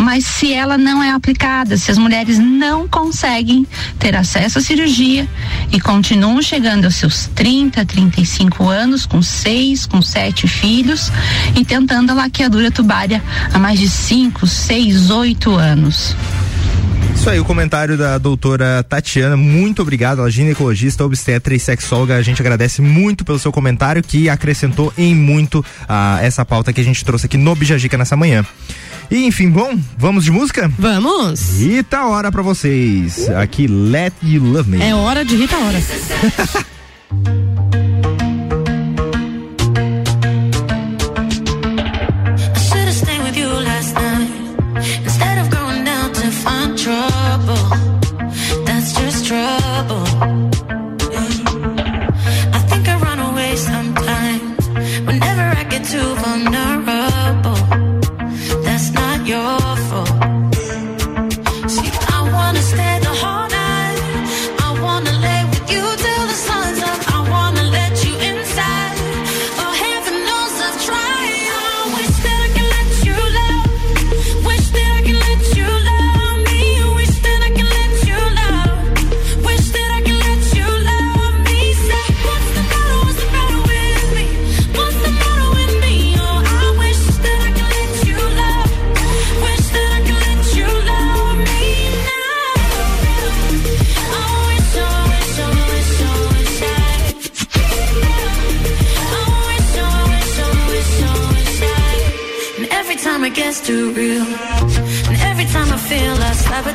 mas se ela não é aplicada, se as mulheres não conseguem ter acesso à cirurgia e continuam chegando aos seus 30, 35 anos, com seis, com sete filhos e tentando a laqueadura tubária há mais de 5, 6, 8 anos. Isso aí, o comentário da doutora Tatiana. Muito obrigado, ela é ginecologista, obstetra e sexóloga. A gente agradece muito pelo seu comentário que acrescentou em muito a essa pauta que a gente trouxe aqui no Bijagica nessa manhã. E enfim, bom, vamos de música? Vamos! Rita Hora pra vocês. Aqui, Let You Love Me. É hora de Rita Hora. [laughs]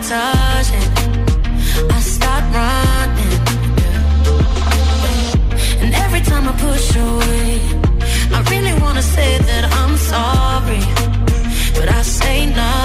sabotaging. I start running, and every time I push away, I really wanna say that I'm sorry, but I say nothing.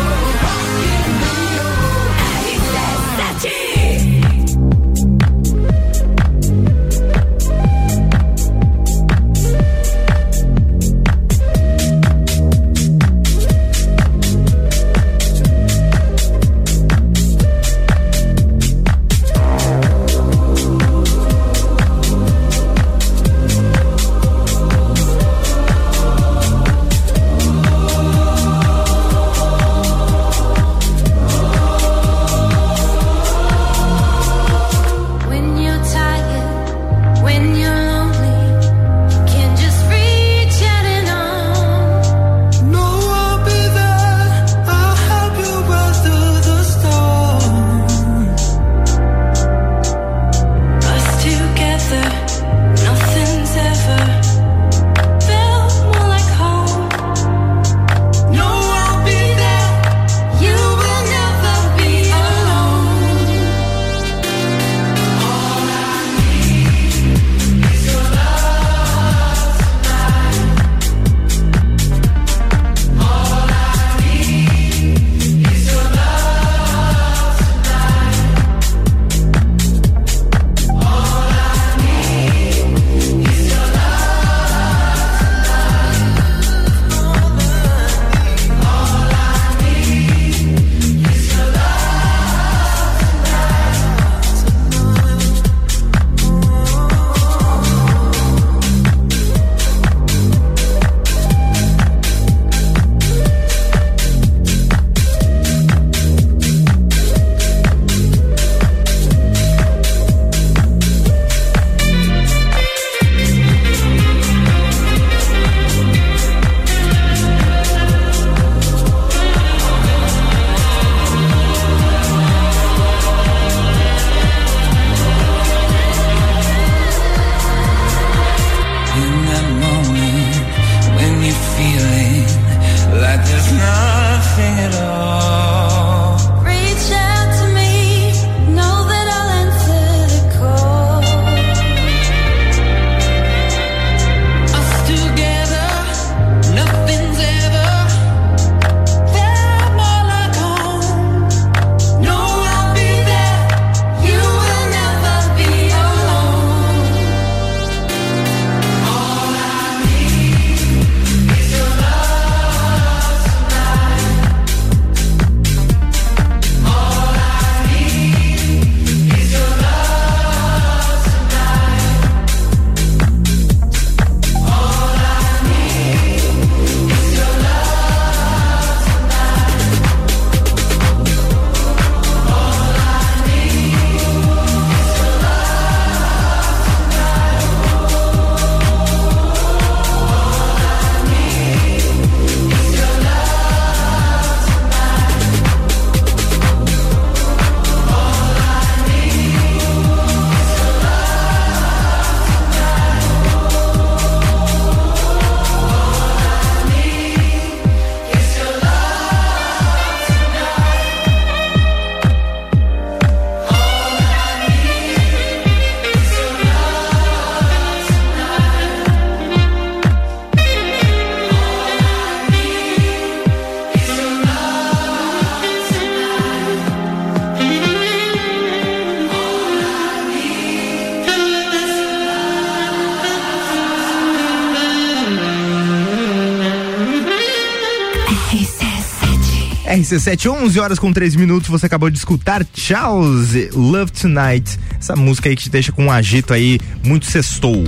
RC7, 11 horas com 3 minutos. Você acabou de escutar Charles Love Tonight. Essa música aí que te deixa com um agito aí muito sextou.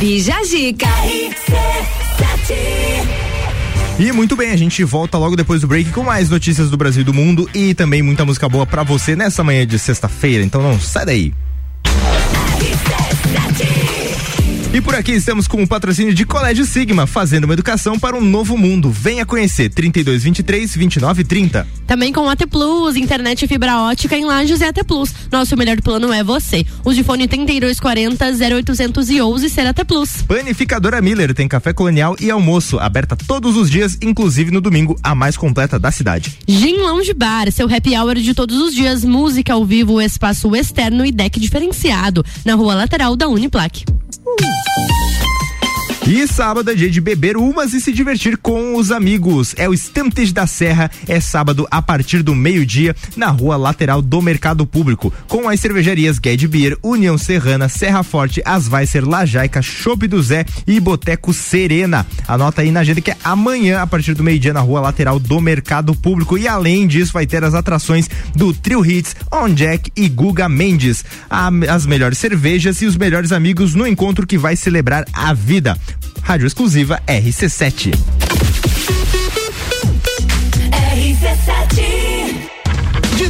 Bija Zica. E muito bem, a gente volta logo depois do break com mais notícias do Brasil e do mundo e também muita música boa pra você nessa manhã de sexta-feira. Então não sai daí. E por aqui estamos com o patrocínio de Colégio Sigma, fazendo uma educação para um novo mundo. Venha conhecer 3223 2930. Também com AT Plus, internet e fibra ótica em Lages e AT Plus. Nosso melhor plano é você. Use fone 3240 0811 ser AT Plus. Panificadora Miller tem café colonial e almoço, aberta todos os dias, inclusive no domingo, a mais completa da cidade. Gin Lounge Bar, seu happy hour de todos os dias, música ao vivo, espaço externo e deck diferenciado, na rua lateral da Uniplaque. E sábado é dia de beber umas e se divertir com os amigos. É o Estantes da Serra, é sábado a partir do meio-dia, na rua lateral do Mercado Público, com as cervejarias Gued Beer, União Serrana, Serra Forte, Asvaicer, Lajaica, Chopp do Zé e Boteco Serena. Anota aí na agenda que é amanhã, a partir do meio-dia, na rua lateral do Mercado Público. E além disso, vai ter as atrações do Trio Hits, On Jack e Guga Mendes. As melhores cervejas e os melhores amigos no encontro que vai celebrar a vida. Rádio exclusiva RC7. De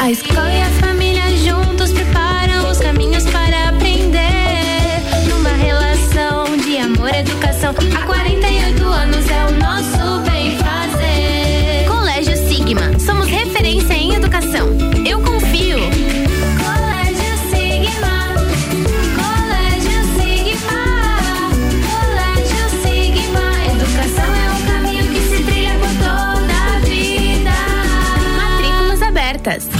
A escola e a família juntos preparam os caminhos para aprender. Numa relação de amor e educação. Há 48 anos é o nosso bem fazer. Colégio Sigma. Somos referência em educação. Eu confio. Colégio Sigma. Colégio Sigma. Colégio Sigma. Educação é um caminho que se trilha por toda a vida. Matrículas abertas.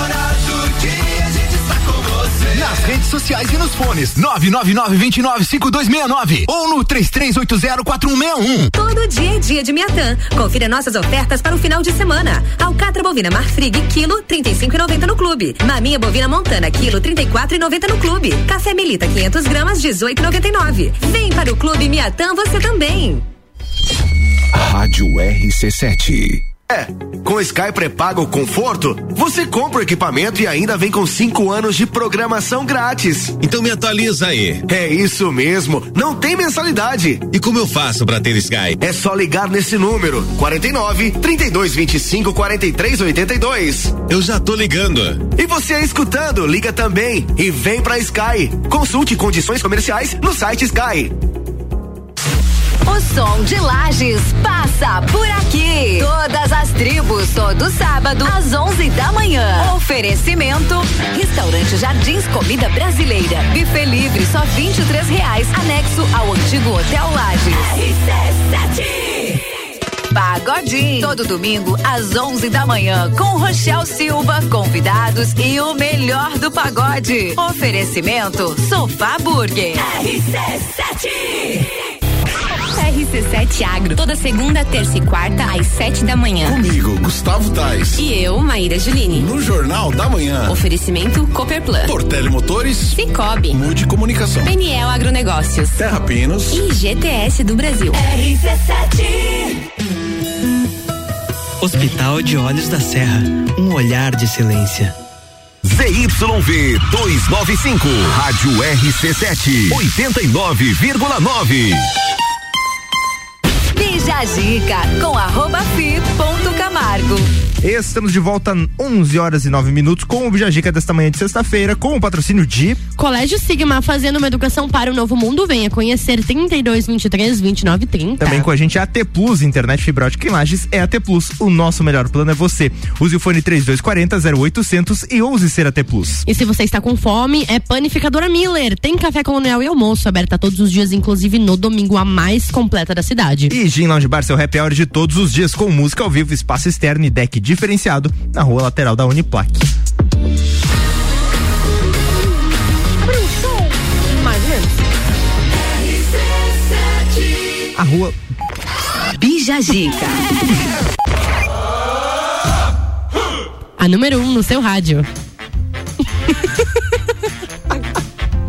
Nas redes sociais e nos fones 999-295269 ou no 33804161. Todo dia é dia de Miatã. Confira nossas ofertas para o final de semana. Alcatra bovina Marfrig, quilo, 35,90 no clube. Maminha bovina Montana, quilo, 34,90 no clube. Café Melita, 500 gramas, 18,99. Vem para o clube Miatã você também. Rádio RC7. É, com o Sky pré-pago conforto, você compra o equipamento e ainda vem com cinco anos de programação grátis. Então me atualiza aí. É isso mesmo, não tem mensalidade. E como eu faço pra ter Sky? É só ligar nesse número, 49 32 25 43 82. Eu já tô ligando. E você escutando, liga também e vem pra Sky. Consulte condições comerciais no site Sky. O som de Lages passa por aqui. Todas as tribos, todo sábado, às 11 da manhã. Oferecimento: Restaurante Jardins Comida Brasileira. Buffet livre, só 23 reais. Anexo ao antigo Hotel Lages. Pagodinho. Todo domingo, às 11 da manhã, com Rochel Silva, convidados e o melhor do pagode. Oferecimento: Sofá Burger. RC7 Agro, toda segunda, terça e quarta, às sete da manhã. Comigo, Gustavo Tais. E eu, Maíra Juline. No Jornal da Manhã. Oferecimento Cooperplan. Portele Motores. Cicobi. Mude Comunicação. PNL Agronegócios. Terra Pinos. E GTS do Brasil. Hospital de Olhos da Serra, um olhar de excelência. ZYV 295, Rádio RC7, 89,9. Bija a Dica com arroba fi ponto Camargo. Estamos de volta 11 horas e 9 minutos com o Bijagica desta manhã de sexta-feira, com o patrocínio de Colégio Sigma, fazendo uma educação para o novo mundo. Venha conhecer 32 23 29 30. Também com a gente a AT Plus, internet fibra ótica em Lages é AT Plus. O nosso melhor plano é você. Use o fone 3240 0800 e ouse ser AT Plus. E se você está com fome, é Panificadora Miller. Tem café colonial e almoço aberta todos os dias, inclusive no domingo, a mais completa da cidade. E Gin Lounge Bar, seu happy hour de todos os dias, com música ao vivo, espaço externo e deck diferenciado na rua lateral da Uniplac. A rua. Bija a número 1 um no seu rádio.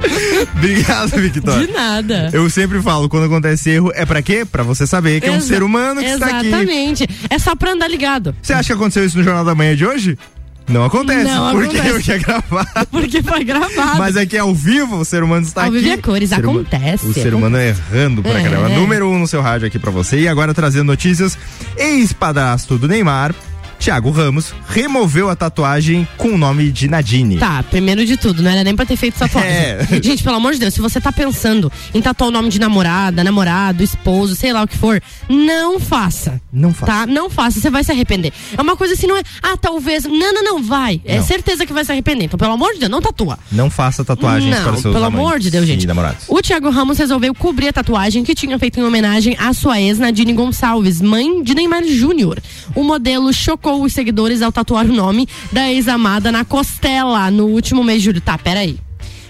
[laughs] Obrigado, Victoria. De nada. Eu sempre falo, quando acontece erro, é pra quê? Pra você saber que é um Exa- ser humano que está aqui. Exatamente. É só pra andar ligado. Você acha que aconteceu isso no Jornal da Manhã de hoje? Não acontece, Não porque acontece. eu que é gravado. Porque foi gravado. Mas aqui é ao vivo, o ser humano está Ao aqui. vivo é cores, O ser humano- acontece, O ser humano errando pra É. caramba. Número um no seu rádio aqui pra você. E agora trazendo notícias. Ex-padrasto do Neymar, Thiago Ramos, removeu a tatuagem com o nome de Nadine. Tá, primeiro de tudo, não era nem pra ter feito tatuagem. [laughs] É. Gente, pelo amor de Deus, se você tá pensando em tatuar o nome de namorada, namorado, esposo, sei lá o que for, não faça. Não faça. Tá? Não faça, você vai se arrepender. É uma coisa assim, não é, ah, talvez. Não, não, não, vai. É Não. certeza que vai se arrepender. Então, pelo amor de Deus, não tatua. Não faça tatuagens Não, para seus pelo amor de Deus, gente. Namorados. O Thiago Ramos resolveu cobrir a tatuagem que tinha feito em homenagem à sua ex, Nadine Gonçalves, mãe de Neymar Júnior. O modelo chocou os seguidores ao tatuar o nome da ex-amada na costela no último mês de julho. Tá, peraí.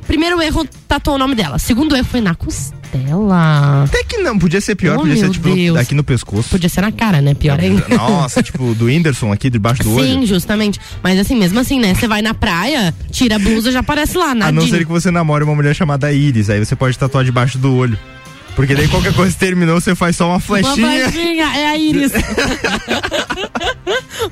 Primeiro erro, tatuou o nome dela. Segundo erro foi na costela. Até que não, podia ser pior, Oh, podia ser tipo Deus. aqui no pescoço. Podia ser na cara, né? Pior ainda. Nossa, [laughs] tipo do Whindersson aqui debaixo do Sim, olho. justamente. Mas assim, mesmo assim, né? Você vai na praia, tira a blusa, já aparece lá, A não ser que você namore uma mulher chamada Iris, aí você pode tatuar debaixo do olho. Porque daí qualquer coisa terminou, você faz só uma Uma flechinha. flechinha, é a Iris. [laughs]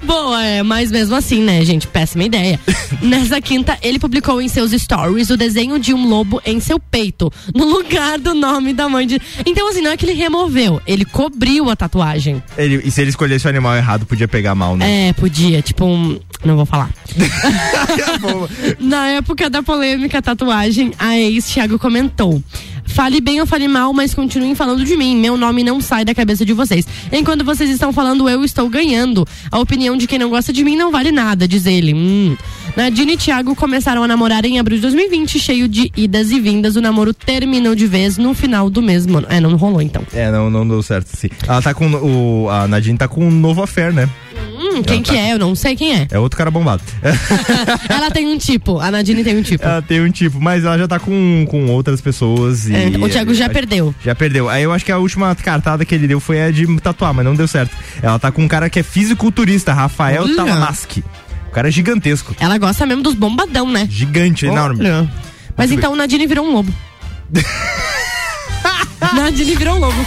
Boa, é, mas mesmo assim, né, gente? Péssima ideia. Nessa quinta, ele publicou em seus stories o desenho de um lobo em seu peito, no lugar do nome da mãe de. Então, assim, não é que ele removeu, ele cobriu a tatuagem. Ele- e se ele escolhesse o animal errado, podia pegar mal, né? É, podia, tipo um. Não vou falar. [laughs] Na época da polêmica tatuagem, a ex Thiago comentou. Fale bem ou fale mal, mas continuem falando de mim. Meu nome não sai da cabeça de vocês. Enquanto vocês estão falando, eu estou ganhando. A opinião de quem não gosta de mim não vale nada, diz ele. Hum. Nadine e Thiago começaram a namorar em abril de 2020, cheio de idas e vindas. O namoro terminou de vez no final do mesmo ano. É, não rolou então. É, não, não deu certo, sim. Ela tá com o. A Nadine tá com um novo affair, né? Hum, quem Ela que tá- é? Eu não sei quem é. É outro cara bombado. [laughs] Ela tem um tipo, a Nadine tem um tipo. ela tem um tipo, mas ela já tá com, com outras pessoas e. É, o Thiago já acho- perdeu. Já perdeu. Aí eu acho que a última cartada que ele deu foi a de tatuar, mas não deu certo. Ela tá com um cara que é fisiculturista, Rafael Olha. O cara é gigantesco. Ela gosta mesmo dos bombadão, né? Gigante, enorme. Olha. Mas então Nadine virou um lobo. [laughs] Nadine virou um lobo.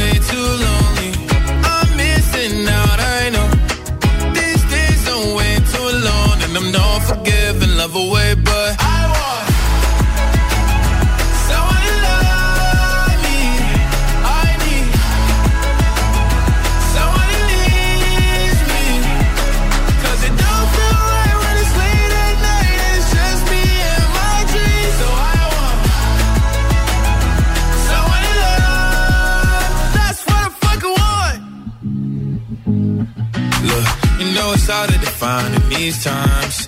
Not forgiving, love away, but I want someone to love me. I need someone who needs me. 'Cause it don't feel right when it's late at night and it's just me and my dreams. So I want someone to love. That's what I fucking want. Look, you know it's hard to define in these times,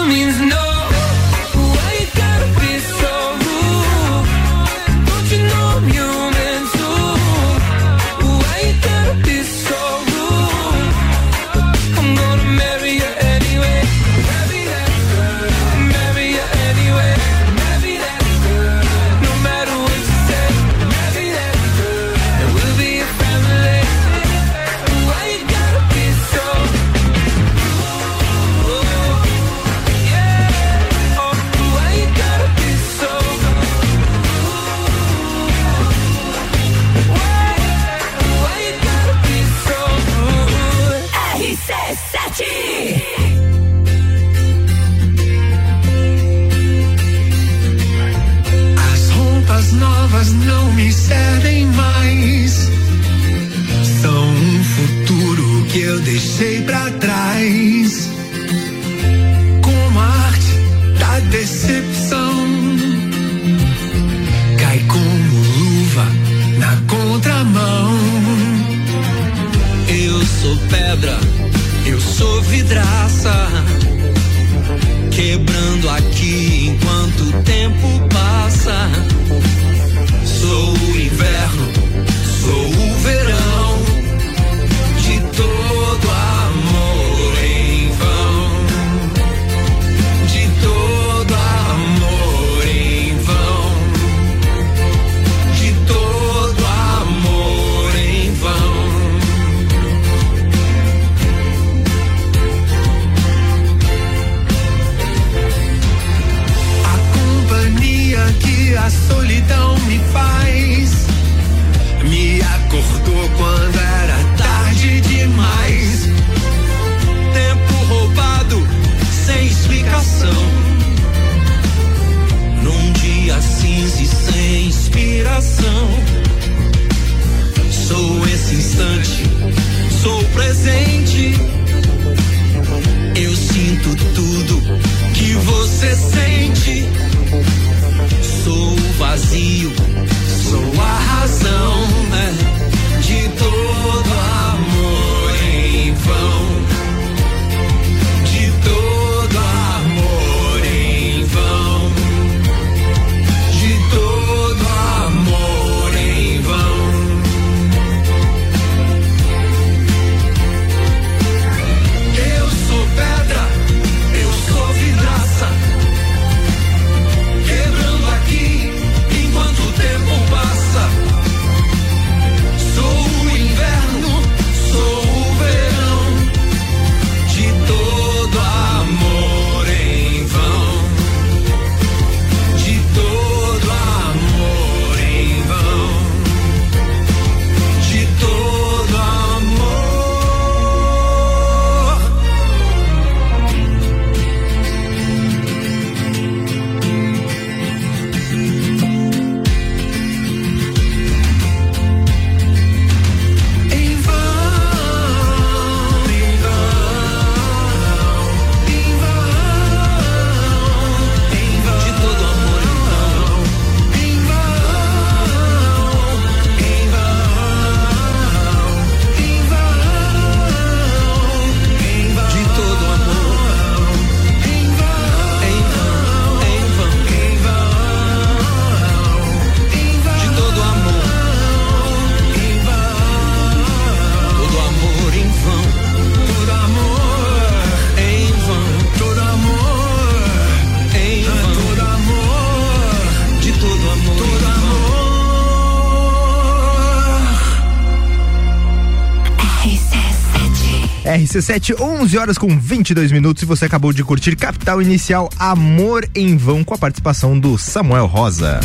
RC7, 11 horas com 22 minutos e você acabou de curtir Capital Inicial Amor em Vão com a participação do Samuel Rosa.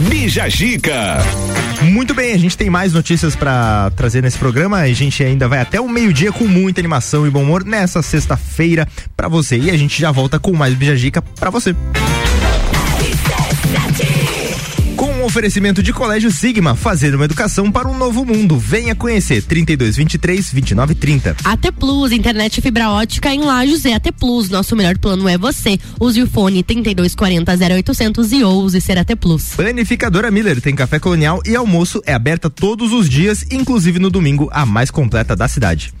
Bija Gica. Muito bem, a gente tem mais notícias pra trazer nesse programa. A gente ainda vai até o meio-dia com muita animação e bom humor nessa sexta-feira pra você. E a gente já volta com mais Bija Gica pra você. Um oferecimento de Colégio Sigma, fazer uma educação para um novo mundo. Venha conhecer 3223 2930. AT Plus, internet fibra ótica em Lages é AT Plus. Nosso melhor plano é você. Use o fone 3240 0800 e ouse ser AT Plus. Panificadora Miller tem café colonial e almoço é aberta todos os dias, inclusive no domingo, a mais completa da cidade.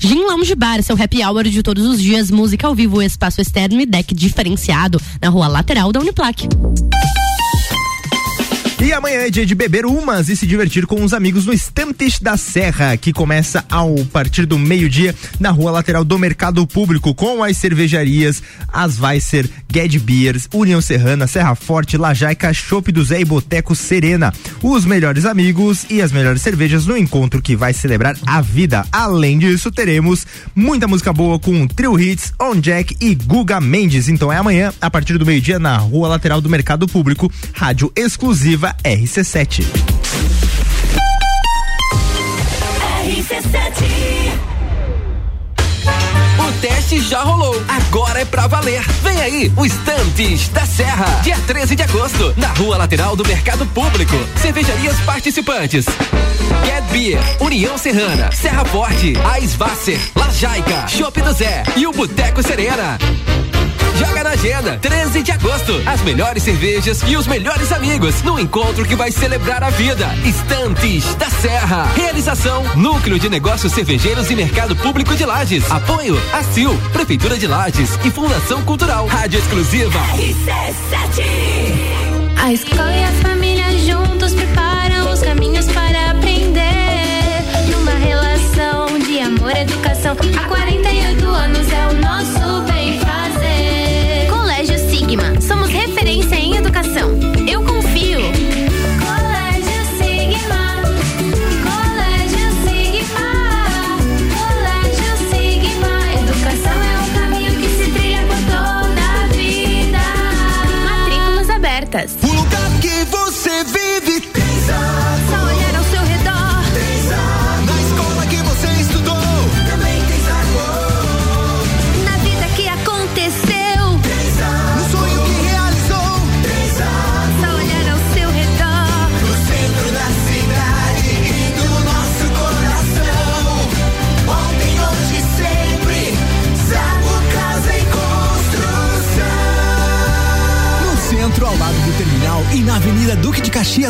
Gin Lounge Bar, seu happy hour de todos os dias, música ao vivo, espaço externo e deck diferenciado na rua lateral da Uniplac. E amanhã é dia de beber umas e se divertir com os amigos no Estantes da Serra, que começa ao partir do meio-dia na rua lateral do Mercado Público, com as cervejarias, as Weisser, Ged Beers, União Serrana, Serra Forte, Lajaica, Chopp do Zé e Boteco Serena. Os melhores amigos e as melhores cervejas no encontro que vai celebrar a vida. Além disso, teremos muita música boa com Trio Hits, On Jack e Guga Mendes. Então é amanhã, a partir do meio-dia, na rua lateral do Mercado Público, rádio exclusiva RC7. O teste já rolou, agora é pra valer. Vem aí, o Estantes da Serra, dia 13 de agosto, na rua lateral do Mercado Público. Cervejarias participantes: Get Beer, União Serrana, Serra Forte, Aisvasser, Lajaica, Chopp do Zé e o Boteco Serena. Joga na agenda, 13 de agosto. As melhores cervejas e os melhores amigos no encontro que vai celebrar a vida. Estantes da Serra. Realização: Núcleo de Negócios Cervejeiros e Mercado Público de Lages. Apoio: ACIL, Prefeitura de Lages e Fundação Cultural. Rádio Exclusiva. A escola e a família juntos preparam educação, há 48 anos é o nosso bem fazer. Colégio Sigma, somos referência em educação.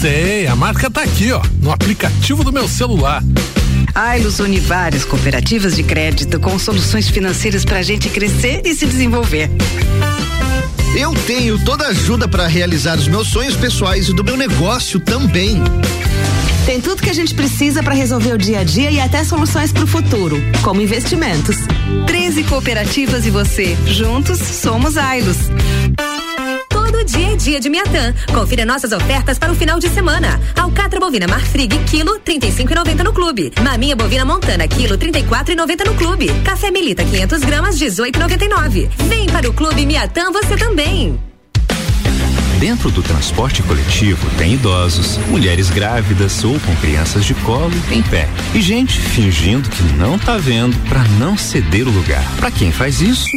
Sei, a marca tá aqui, ó, no aplicativo do meu celular. Ailos une várias cooperativas de crédito com soluções financeiras para a gente crescer e se desenvolver. Eu tenho toda a ajuda para realizar os meus sonhos pessoais e do meu negócio também. Tem tudo que a gente precisa para resolver o dia a dia e até soluções para o futuro, como investimentos. 13 cooperativas e você. Juntos somos Ailos. Todo dia é dia de Miatã. Confira nossas ofertas para o final de semana. Alcatra bovina Marfrig, quilo, 35,90 no clube. Maminha bovina Montana, quilo, 34,90 no clube. Café Melita, 500 gramas, 18,99. Vem para o clube Miatã você também. Dentro do transporte coletivo tem idosos, mulheres grávidas ou com crianças de colo em pé e gente fingindo que não tá vendo para não ceder o lugar. Para quem faz isso,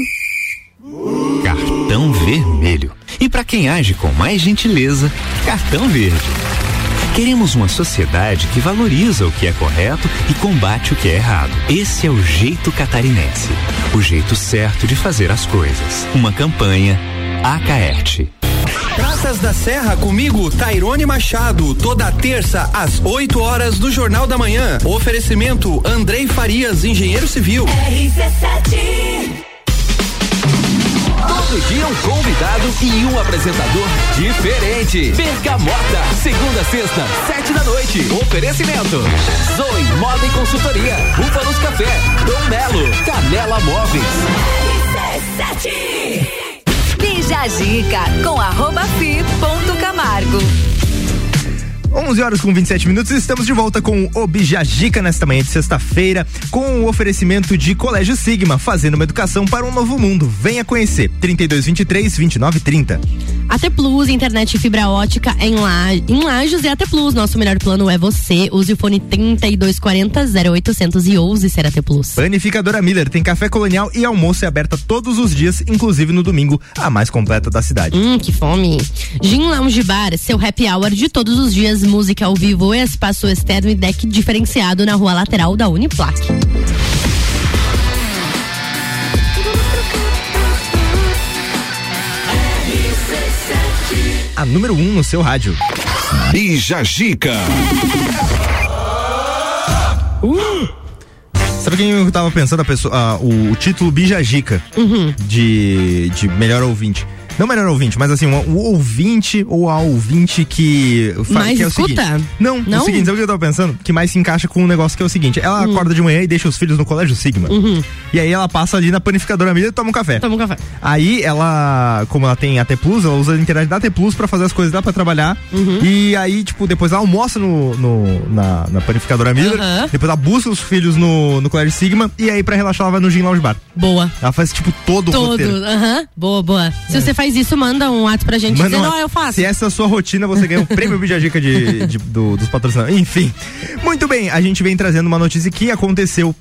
E para quem age com mais gentileza, cartão verde. Queremos uma sociedade que valoriza o que é correto e combate o que é errado. Esse é o jeito catarinense. O jeito certo de fazer as coisas. Uma campanha Acaerte. Praças da Serra comigo, Tairone Machado, toda terça às 8 horas do Jornal da Manhã. Oferecimento Andrei Farias, engenheiro civil. Todo dia um convidado e um apresentador diferente. Bergamota, segunda sexta, sete da noite. Oferecimento. Zoe Moda e Consultoria. Búfalos Café. Dom Melo. Canela Móveis. Bija a dica com arroba fi ponto Camargo. 11 horas com 27 minutos, estamos de volta com o Bijagica nesta manhã de sexta-feira, com o oferecimento de Colégio Sigma, fazendo uma educação para um novo mundo. Venha conhecer. 3223 2930. AT Plus, internet e fibra ótica em, La... em Lages e AT Plus. Nosso melhor plano é você. Use o fone 3240 0811 ser AT Plus. Panificadora Miller tem café colonial e almoço é aberta todos os dias, inclusive no domingo, a mais completa da cidade. Hum, que fome. Gin Lounge Bar, seu happy hour de todos os dias, música ao vivo, espaço externo e deck diferenciado na rua lateral da Uniplac. A número 1 um no seu rádio. Bijagica. Uh! Sabe quem eu tava pensando? A pessoa, ah, o, o título Bijagica de, de melhor ouvinte. Não melhor ouvinte, mas assim, o, o ouvinte ou a ouvinte que faz Mais que é o escuta? seguinte. Não, Não? o seguinte, sabe o que eu tava pensando? Que mais se encaixa com um negócio que é o seguinte: ela acorda de manhã e deixa os filhos no colégio Sigma. E aí ela passa ali na panificadora Miller e toma um café. Toma um café. Aí ela, como ela tem AT Plus, ela usa a internet da AT Plus pra fazer as coisas dá pra trabalhar. E aí, tipo, depois ela almoça no, no- na, na panificadora Miller. Depois ela busca os filhos no, no colégio Sigma. E aí, pra relaxar, ela vai no Gin Lounge Bar. Boa. Ela faz, tipo, todo, o Todo. roteiro. Aham. Boa, boa. Se você faz isso, manda um ato pra gente Manda dizendo, ó, eu faço. Se essa é a sua rotina, você ganha o [laughs] prêmio Bijagica de, de- do- dos patrocinadores. Enfim. Muito bem, a gente vem trazendo uma notícia que aconteceu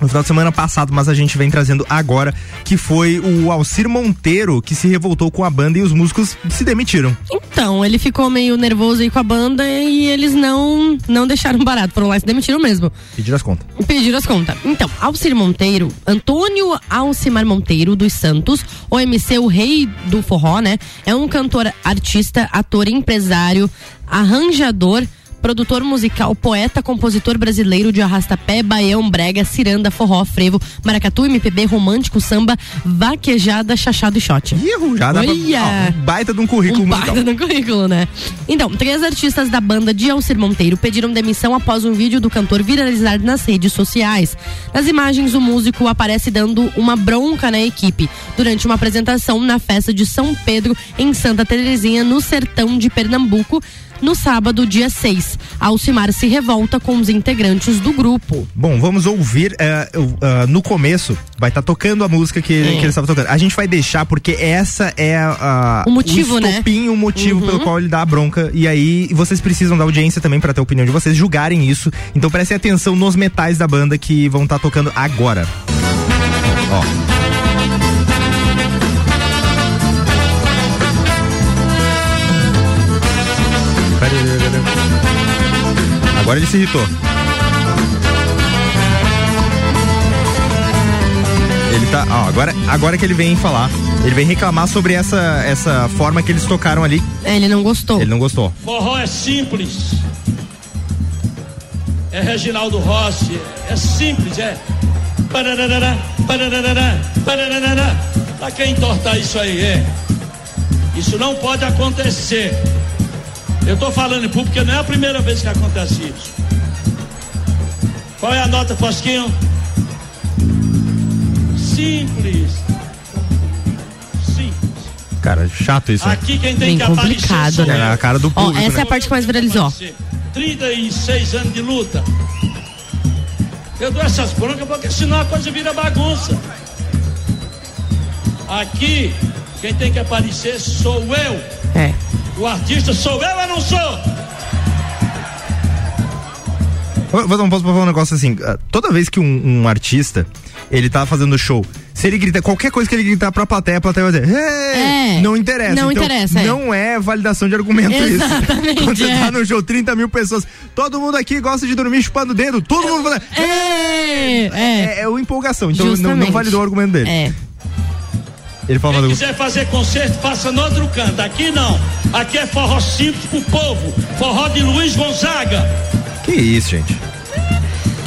no final de semana passado, mas a gente vem trazendo agora, que foi o Alcir Monteiro que se revoltou com a banda e os músicos se demitiram. Então, ele ficou meio nervoso aí com a banda e eles não não deixaram barato, foram lá e se demitiram mesmo. Pediram as contas. Pediram as contas. Então, Alcir Monteiro, Antônio Alcimar Monteiro dos Santos, o MC, o rei do forró, né? É um cantor, artista, ator, empresário, arranjador, produtor musical, poeta, compositor brasileiro de arrastapé, baião, brega, ciranda, forró, frevo, maracatu, MPB, romântico, samba, vaquejada, chachado e shot. Ih, já dá pra, ó, um baita de um currículo Um musical. baita no currículo, né? Então, três artistas da banda de Alcir Monteiro pediram demissão após um vídeo do cantor viralizar nas redes sociais. Nas imagens, o músico aparece dando uma bronca na equipe durante uma apresentação na festa de São Pedro, em Santa Terezinha, no sertão de Pernambuco. No sábado, dia 6, Alcimar se revolta com os integrantes do grupo. Bom, vamos ouvir. eu, ah, no começo, vai estar tocando a música que, É. que ele estava tocando. A gente vai deixar porque essa é a, O motivo, o né? estopim, o motivo Uhum. pelo qual ele dá a bronca. E aí vocês precisam da audiência também para ter a opinião de vocês, julgarem isso. Então prestem atenção nos metais da banda que vão estar tocando agora. Ó. Agora ele se irritou. Ele tá. Ó, agora, agora que ele vem falar. Ele vem reclamar sobre essa, essa forma que eles tocaram ali. É, ele não gostou. Ele não gostou. Forró é simples. É Reginaldo Rossi. É simples, é. Pararará, pararará, pararará. Pra quem entortar isso aí, é. Isso não pode acontecer. Eu tô falando em público porque não é a primeira vez que acontece isso. Qual é a nota, Fosquinho? Simples. Cara, chato isso. né? Aqui quem tem Bem que aparecer complicado, sou né? É a cara do Ó, público. essa é né? a parte que mais viralizou. 36 anos de luta. Eu dou essas broncas porque senão a coisa vira bagunça. Aqui, quem tem que aparecer sou eu. É. O artista sou eu ou não sou? Vou- falar um negócio assim. ah, Toda vez que um, um artista ele tá fazendo show, se ele grita qualquer coisa que ele gritar pra plateia, a plateia vai dizer, "Hey!" É. não interessa. Não Então, interessa, é. Não é validação de argumento isso. Exatamente, [laughs] Quando você é. tá no show, 30 mil pessoas, todo mundo aqui gosta de dormir chupando o dedo, todo mundo fala, É, é, é, uma empolgação. Então não, não validou o argumento dele. Ele fala Quem quiser fazer concerto, faça no outro canto. Aqui não. Aqui é forró simples pro povo. Forró de Luiz Gonzaga. Que isso, gente?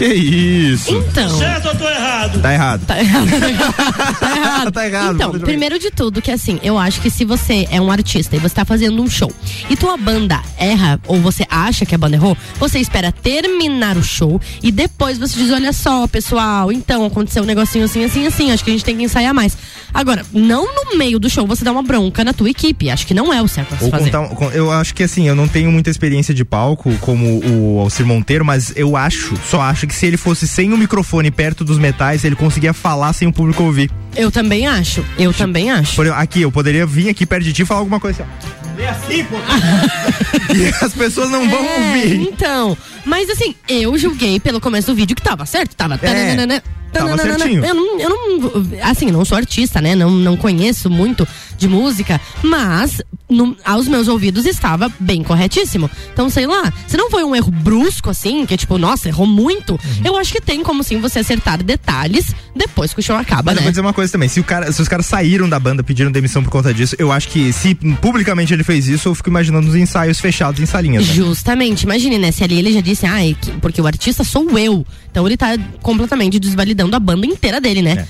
Que isso? Então. Certo ou tô errado? Tá errado. Tá errado. [laughs] tá errado. Tá errado, Então, primeiro de tudo, que assim, eu acho que se você é um artista e você tá fazendo um show e tua banda erra, ou você acha que a banda errou, você espera terminar o show e depois você diz: olha só, pessoal, então aconteceu um negocinho assim, assim, assim, acho que a gente tem que ensaiar mais. Agora, não no meio do show você dá uma bronca na tua equipe. Acho que não é o certo a se Ou fazer. contar, con- eu acho que assim, eu não tenho muita experiência de palco como o Alcir Monteiro, mas eu acho, só acho que se ele fosse sem o microfone perto dos metais, ele conseguia falar sem o público ouvir. Eu também acho. Eu também acho. Por exemplo, aqui, eu poderia vir aqui perto de ti e falar alguma coisa assim, ó. Vem assim, pô. [laughs] e as pessoas não vão É, ouvir. Então, mas assim, eu julguei pelo começo do vídeo que tava certo, tava. É, tava certinho. Eu não, eu não, assim, não sou artista, né? Não, não conheço muito de música, mas no- aos meus ouvidos estava bem corretíssimo. Então, sei lá, se não foi um erro brusco assim, que é tipo, nossa, errou muito, Uhum. eu acho que tem como sim você acertar detalhes depois que o show acaba, Mas eu né? vou dizer uma coisa também, se, o cara, se os caras saíram da banda, pediram demissão por conta disso, eu acho que se publicamente ele fez isso, eu fico imaginando os ensaios fechados em salinhas. né? Justamente, imagine, né? Se ali ele já disse, ah, é que- porque o artista sou eu. Então ele tá completamente desvalidando a banda inteira dele, né?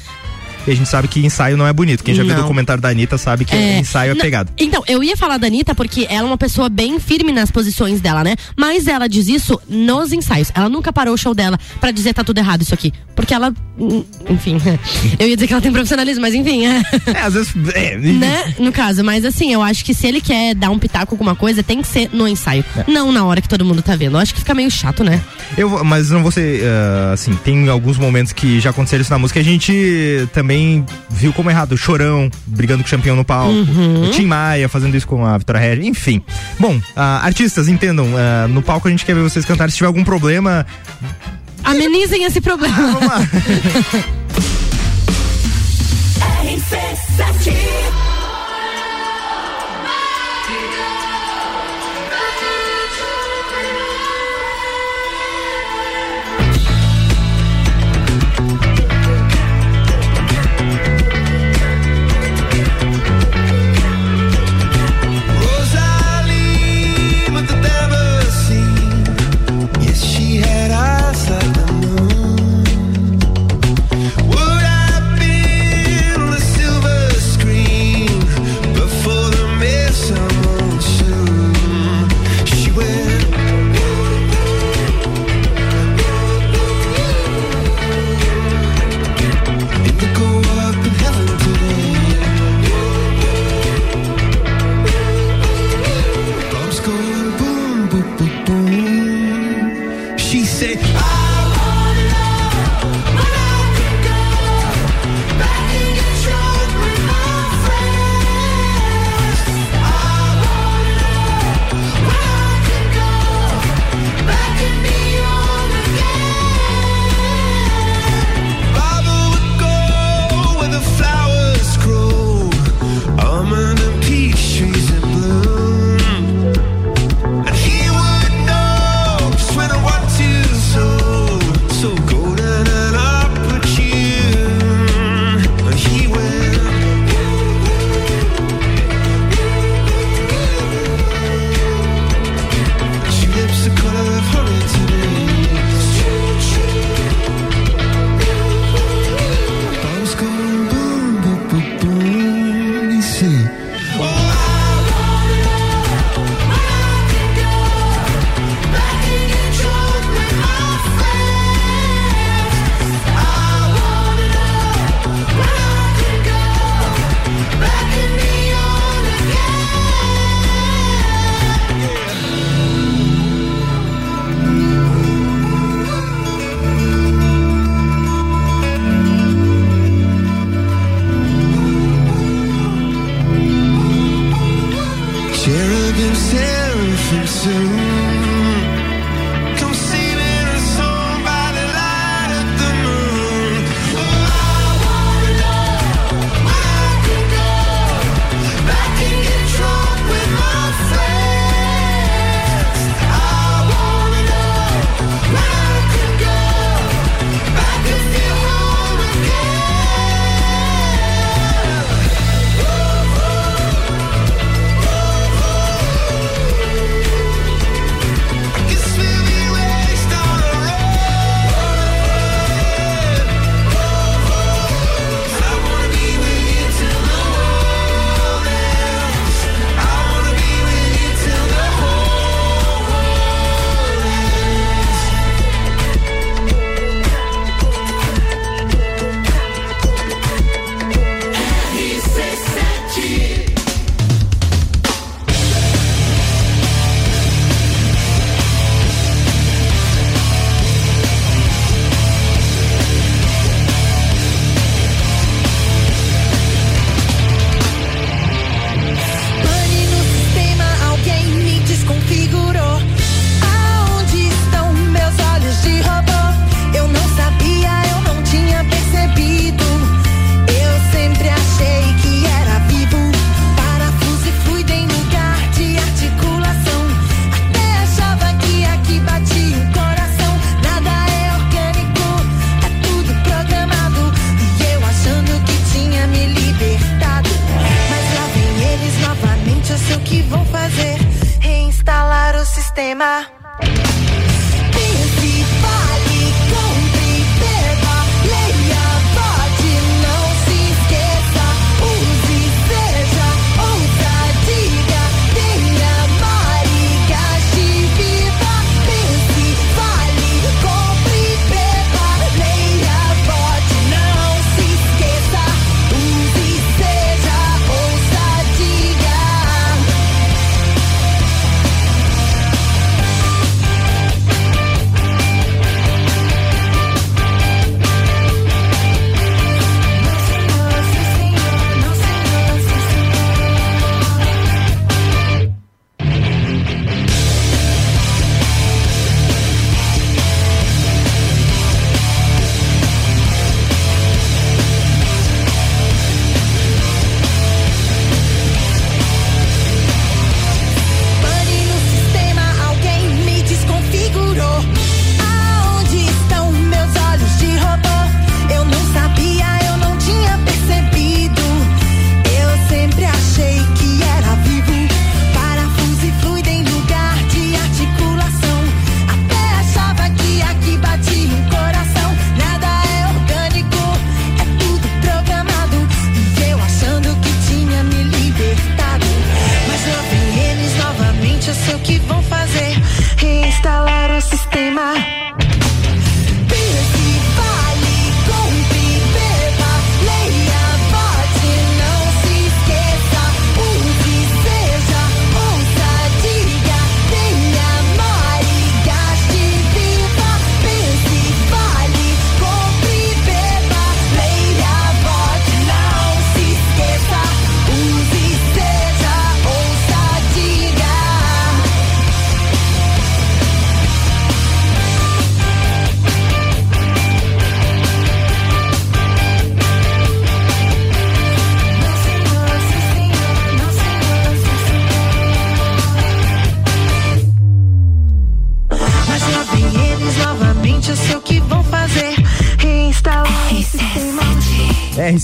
E a gente sabe que ensaio não é bonito. Quem já viu o Não. documentário da Anitta sabe que ensaio é não, pegado. Então, eu ia falar da Anitta porque ela é uma pessoa bem firme nas posições dela, né? Mas ela diz isso nos ensaios. Ela nunca parou o show dela pra dizer tá tudo errado isso aqui. Porque ela. hum, Enfim. [laughs] Eu ia dizer que ela tem profissionalismo, mas enfim. É. É, às vezes. É, [laughs] né? No caso, mas assim, eu acho que se ele quer dar um pitaco com alguma coisa, tem que ser no ensaio. Não na hora que todo mundo tá vendo. Eu acho que fica meio chato, né? Eu, mas não vou ser, ah, assim, tem alguns momentos que já aconteceram isso na música. A gente também viu como errado. O Chorão brigando com o campeão no palco. Uhum. O Tim Maia fazendo isso com a Vitória Regia. Enfim. Bom, ah, artistas, entendam. ah, no palco a gente quer ver vocês cantarem. Se tiver algum problema, Amenizem esse problema. vamos lá. [laughs]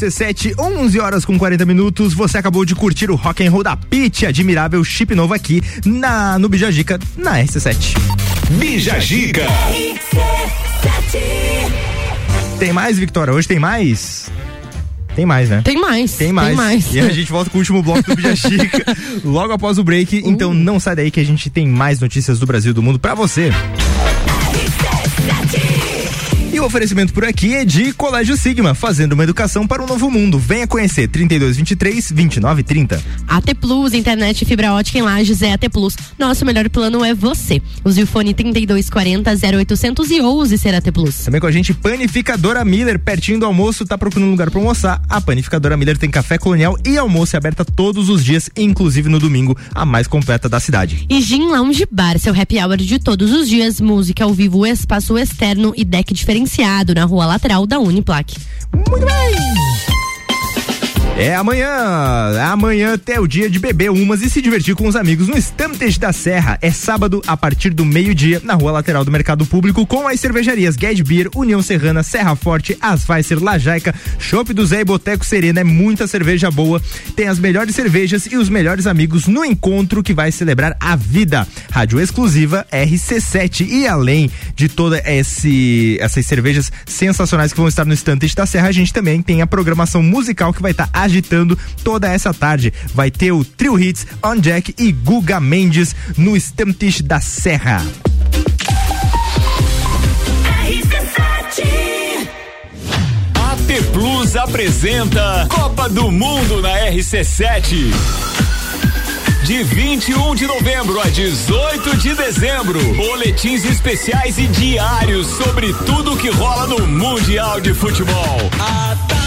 RC7, 11 horas com 40 minutos. Você acabou de curtir o rock and roll da Pit, admirável chip novo aqui na no Bijagica na RC7. Bijagica. Tem mais, Victoria? Hoje tem mais? Tem mais, né? Tem mais. Tem mais. Tem mais. E a gente volta com o último bloco do Bijagica [laughs] logo após o break. Então uh. Então não sai daí que a gente tem mais notícias do Brasil e do mundo para você oferecimento por aqui é de Colégio Sigma, fazendo uma educação para um novo mundo. Venha conhecer 3223 2930. AT Plus, internet e fibra ótica em Lages é AT Plus. Nosso melhor plano é você. Use o fone 3240 0800 e ouse ser AT Plus. Também com a gente, Panificadora Miller, pertinho do almoço, tá procurando um lugar pra almoçar? A Panificadora Miller tem café colonial e almoço é aberta todos os dias, inclusive no domingo, a mais completa da cidade. E Gin Lounge Bar, seu happy hour de todos os dias, música ao vivo, espaço externo e deck diferenciado na rua lateral da Uniplaque. Muito bem! É amanhã, amanhã até o dia de beber umas e se divertir com os amigos no Estantes da Serra. É sábado a partir do meio-dia na rua lateral do Mercado Público com as cervejarias Gued Beer, União Serrana, Serra Forte, Asweiser, Lajaica, Chopp do Zé e Boteco Serena. É muita cerveja boa. Tem as melhores cervejas e os melhores amigos no encontro que vai celebrar a vida. Rádio exclusiva RC7 e além de toda esse essas cervejas sensacionais que vão estar no Estantes da Serra, a gente também tem a programação musical que vai estar agitando toda essa tarde. Vai ter o Trio Hits, On Jack e Guga Mendes no Stamptish da Serra. AT Plus apresenta Copa do Mundo na RC7. De 21 de novembro a 18 de dezembro, boletins especiais e diários sobre tudo que rola no Mundial de Futebol. A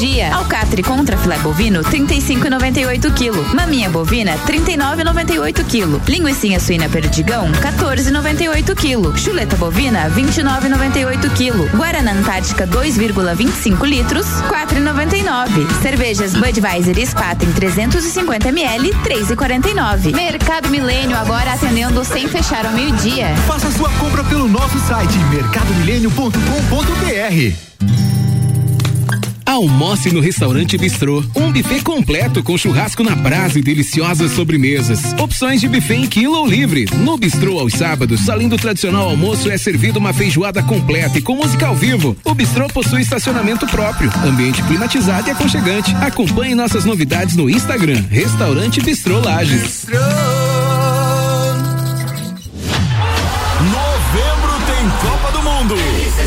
Dia. Alcatre contra filé bovino 35,98 kg. Maminha bovina 39,98 kg. Linguiça suína perdigão 14,98 kg. Chuleta bovina 29,98 kg. Guaraná Antártica 2,25 litros 4,99. Cervejas Budweiser Spaten 350 ml 3,49. Mercado Milênio agora atendendo sem fechar ao meio-dia. Faça sua compra pelo nosso site mercadomilênio.com.br. Almoce no restaurante Bistrô. Um buffet completo com churrasco na brasa e deliciosas sobremesas. Opções de buffet em quilo ou livre. No Bistrô aos sábados, além do tradicional almoço, é servido uma feijoada completa e com música ao vivo. O Bistrô possui estacionamento próprio, ambiente climatizado e aconchegante. Acompanhe nossas novidades no Instagram. Restaurante Bistrô Lages. Novembro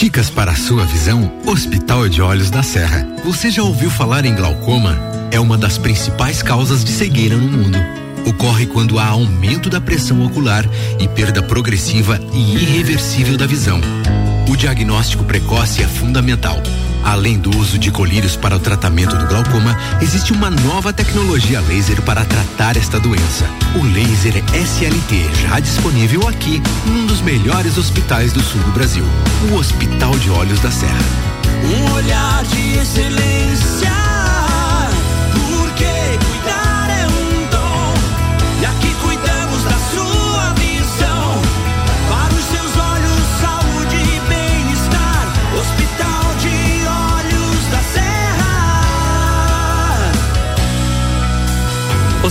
Dicas para a sua visão, Hospital de Olhos da Serra. Você já ouviu falar em glaucoma? É uma das principais causas de cegueira no mundo. Ocorre quando há aumento da pressão ocular e perda progressiva e irreversível da visão. O diagnóstico precoce é fundamental. Além do uso de colírios para o tratamento do glaucoma, existe uma nova tecnologia laser para tratar esta doença. O laser SLT, já disponível aqui, num dos melhores hospitais do sul do Brasil, o Hospital de Olhos da Serra. Um olhar de excelência.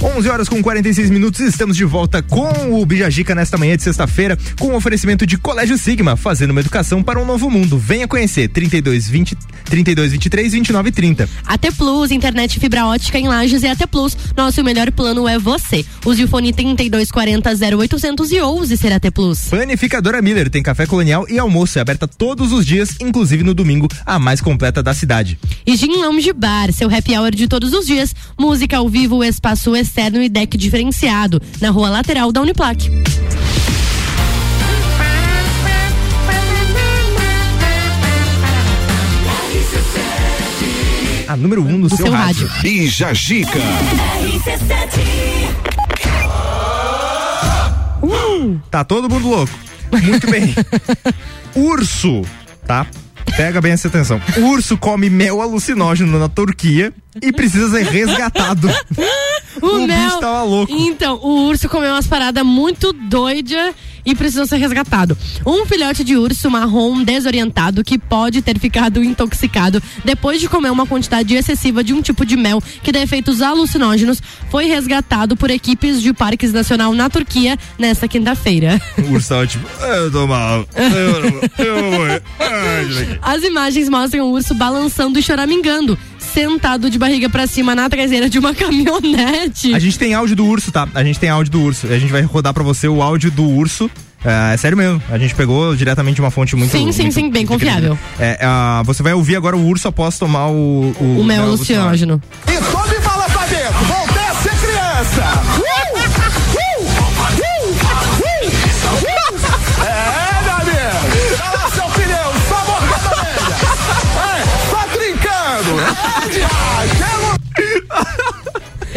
11 horas com 46 minutos, estamos de volta com o Bijagica nesta manhã de sexta-feira, com o oferecimento de Colégio Sigma, fazendo uma educação para um novo mundo. Venha conhecer 32 20 32 23 29 30. AT Plus, internet fibra ótica em Lages e AT Plus. Nosso melhor plano é você. Use o fone 3240 0800 e ouse ser AT Plus. Panificadora Miller tem café colonial e almoço, é aberta todos os dias, inclusive no domingo, a mais completa da cidade. E Gin Lounge Bar, seu happy hour de todos os dias. Música ao vivo, espaço externo e deck diferenciado. Na rua lateral da Uniplac. A número 1 um no, seu seu rádio. rádio. Bija Gica. Tá todo mundo louco. Muito bem. [laughs] Urso, tá? Pega bem essa atenção. Urso come mel alucinógeno na Turquia e precisa ser resgatado. [laughs] O, O mel. bicho tava louco. Então, o urso comeu umas paradas muito doidas e precisou ser resgatado. Um filhote de urso marrom desorientado que pode ter ficado intoxicado depois de comer uma quantidade excessiva de um tipo de mel que dá efeitos alucinógenos foi resgatado por equipes de parques nacional na Turquia nesta quinta-feira. O urso tava tipo, eu tô mal. Eu, eu. As imagens mostram o urso balançando e choramingando, sentado de barriga pra cima na traseira de uma [laughs] caminhonete. A gente tem áudio do urso, tá? A gente tem áudio do urso. A gente vai rodar pra você o áudio do urso. É, é sério mesmo. A gente pegou diretamente de uma fonte muito. Sim, sim, muito- sim, bem confiável. É, ah, você vai ouvir agora o urso após tomar o. O mel alucinógeno. E sobe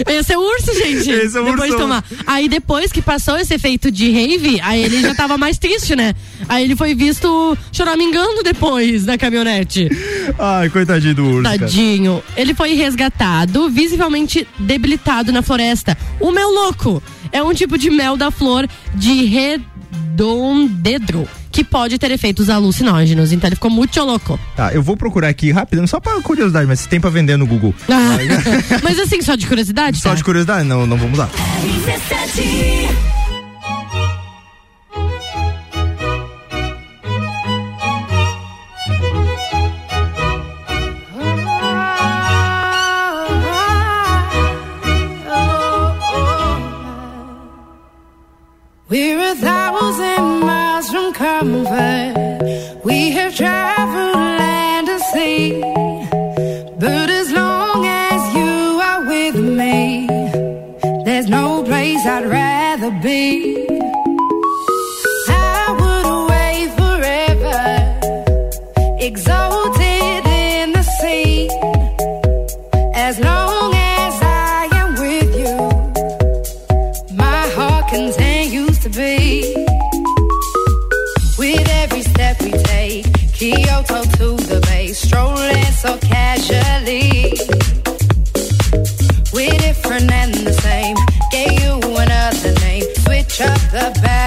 Esse é o urso, gente. Esse é o depois ursão. de tomar. Aí depois que passou esse efeito de rave, aí ele já tava mais triste, né? Aí ele foi visto choramingando depois na caminhonete. Ai, coitadinho do urso. cara. Tadinho. Ele foi resgatado, visivelmente debilitado na floresta. O mel louco é um tipo de mel da flor de redondedro que pode ter efeitos alucinógenos. Então ele ficou muito louco. Tá, eu vou procurar aqui rapidinho, só pra curiosidade, mas se tem pra vender no Google. Ah, [laughs] mas assim, só de curiosidade? Só tá? de curiosidade? Não, não vamos lá. We're a thousand from comfort. We have traveled land and sea. But as long as you are with me, there's no place I'd rather be. I would away forever, exalted We're different and the same. Gave you another name. Switch up the batteries.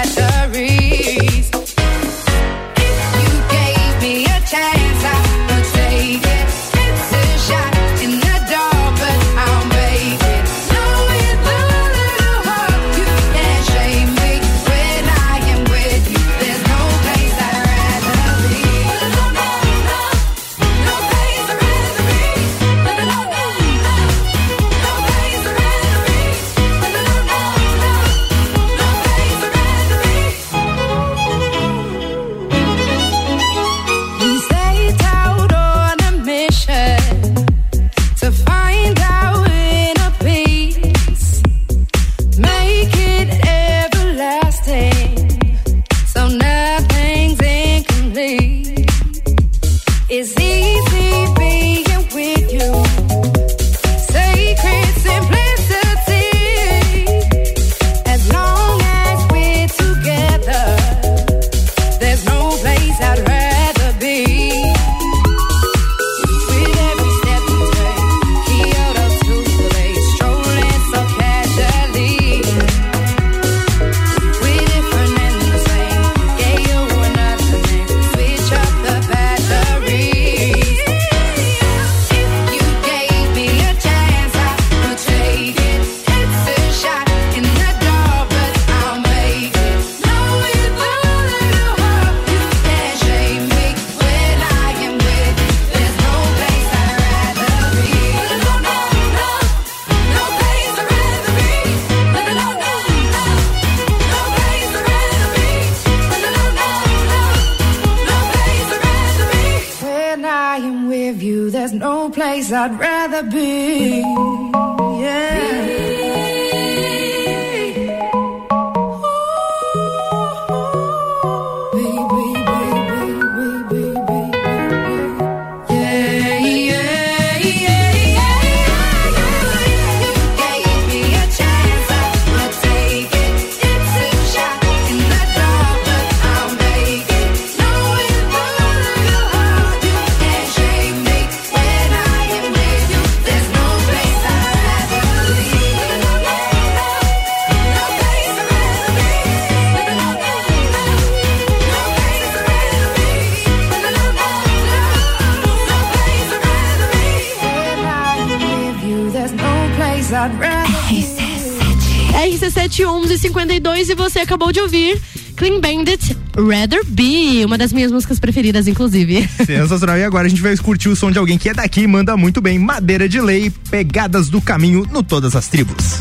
acabou de ouvir Clean Bandit Rather Be, uma das minhas músicas preferidas, inclusive. [laughs] Sensacional. E agora a gente vai curtir o som de alguém que é daqui e manda muito bem. Madeira de Lei, Pegadas do Caminho no Todas as Tribos.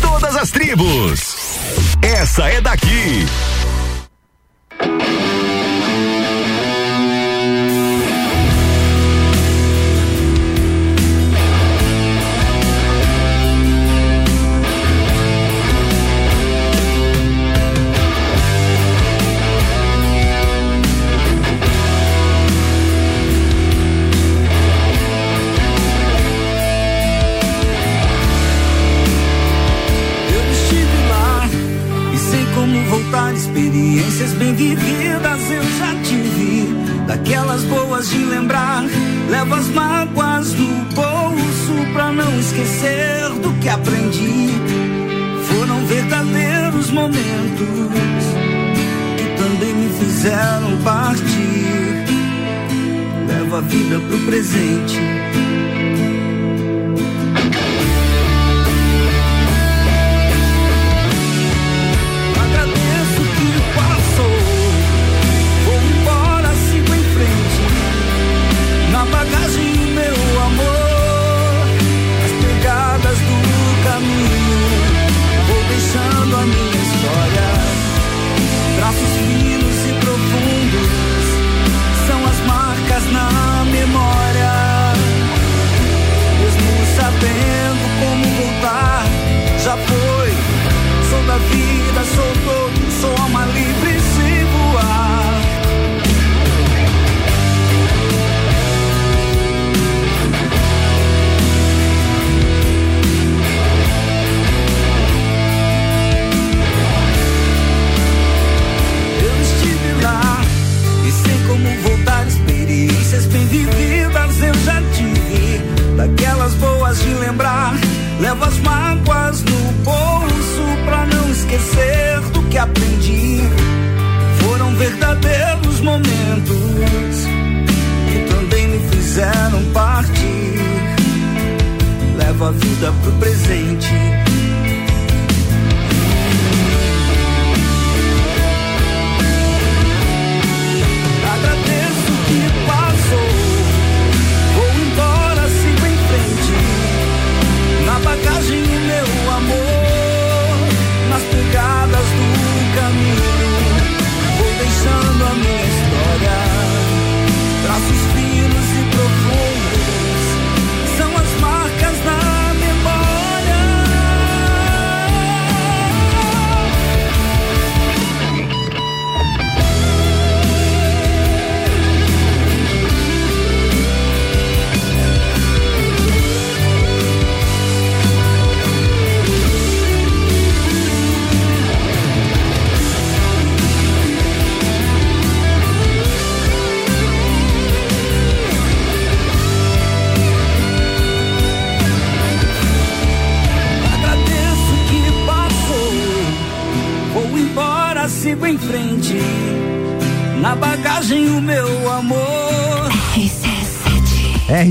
Todas as Tribos. Essa é daqui.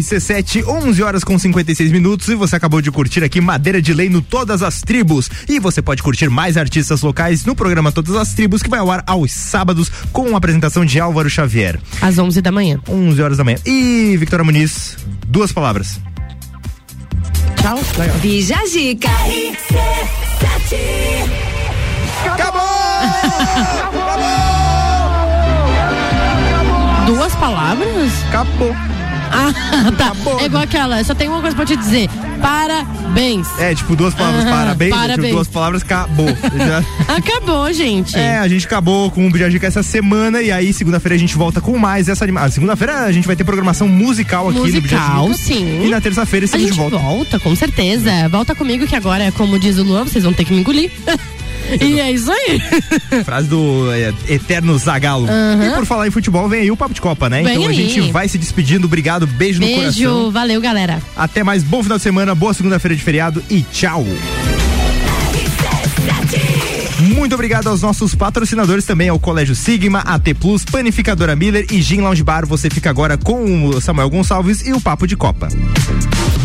RC7, 11 horas com 56 minutos. E você acabou de curtir aqui Madeira de Lei no Todas as Tribos. E você pode curtir mais artistas locais no programa Todas as Tribos, que vai ao ar aos sábados, com a apresentação de Álvaro Xavier. Às 11 da manhã. 11 horas da manhã. E, Victoria Muniz, duas palavras. Tchau. Bija Zica. Acabou! Acabou! Duas palavras? Acabou. Ah, [laughs] tá. É igual aquela, só tem uma coisa pra te dizer. Parabéns. É, tipo, duas palavras, Aham, parabéns, parabéns. Tipo, duas palavras, acabou. [laughs] Já- Acabou, gente. É, a gente acabou com o Bijagica essa semana e aí segunda-feira a gente volta com mais essa animação. Segunda-feira a gente vai ter programação musical aqui no Musical, sim. E na terça-feira A de gente volta. volta, com certeza. Volta comigo que agora, como diz o Luan, vocês vão ter que me engolir. [laughs] e é isso aí. [laughs] Frase do é, Eterno Zagalo. Aham. E por falar em futebol, vem aí o Papo de Copa, né? Vem então a aí. gente vai se despedindo. Obrigado, beijo, no coração. Beijo, valeu, galera. Até mais, bom final de semana, boa segunda-feira de feriado e tchau. Muito obrigado aos nossos patrocinadores também, ao Colégio Sigma, AT Plus, Panificadora Miller e Gin Lounge Bar. Você fica agora com o Samuel Gonçalves e o Papo de Copa. RC7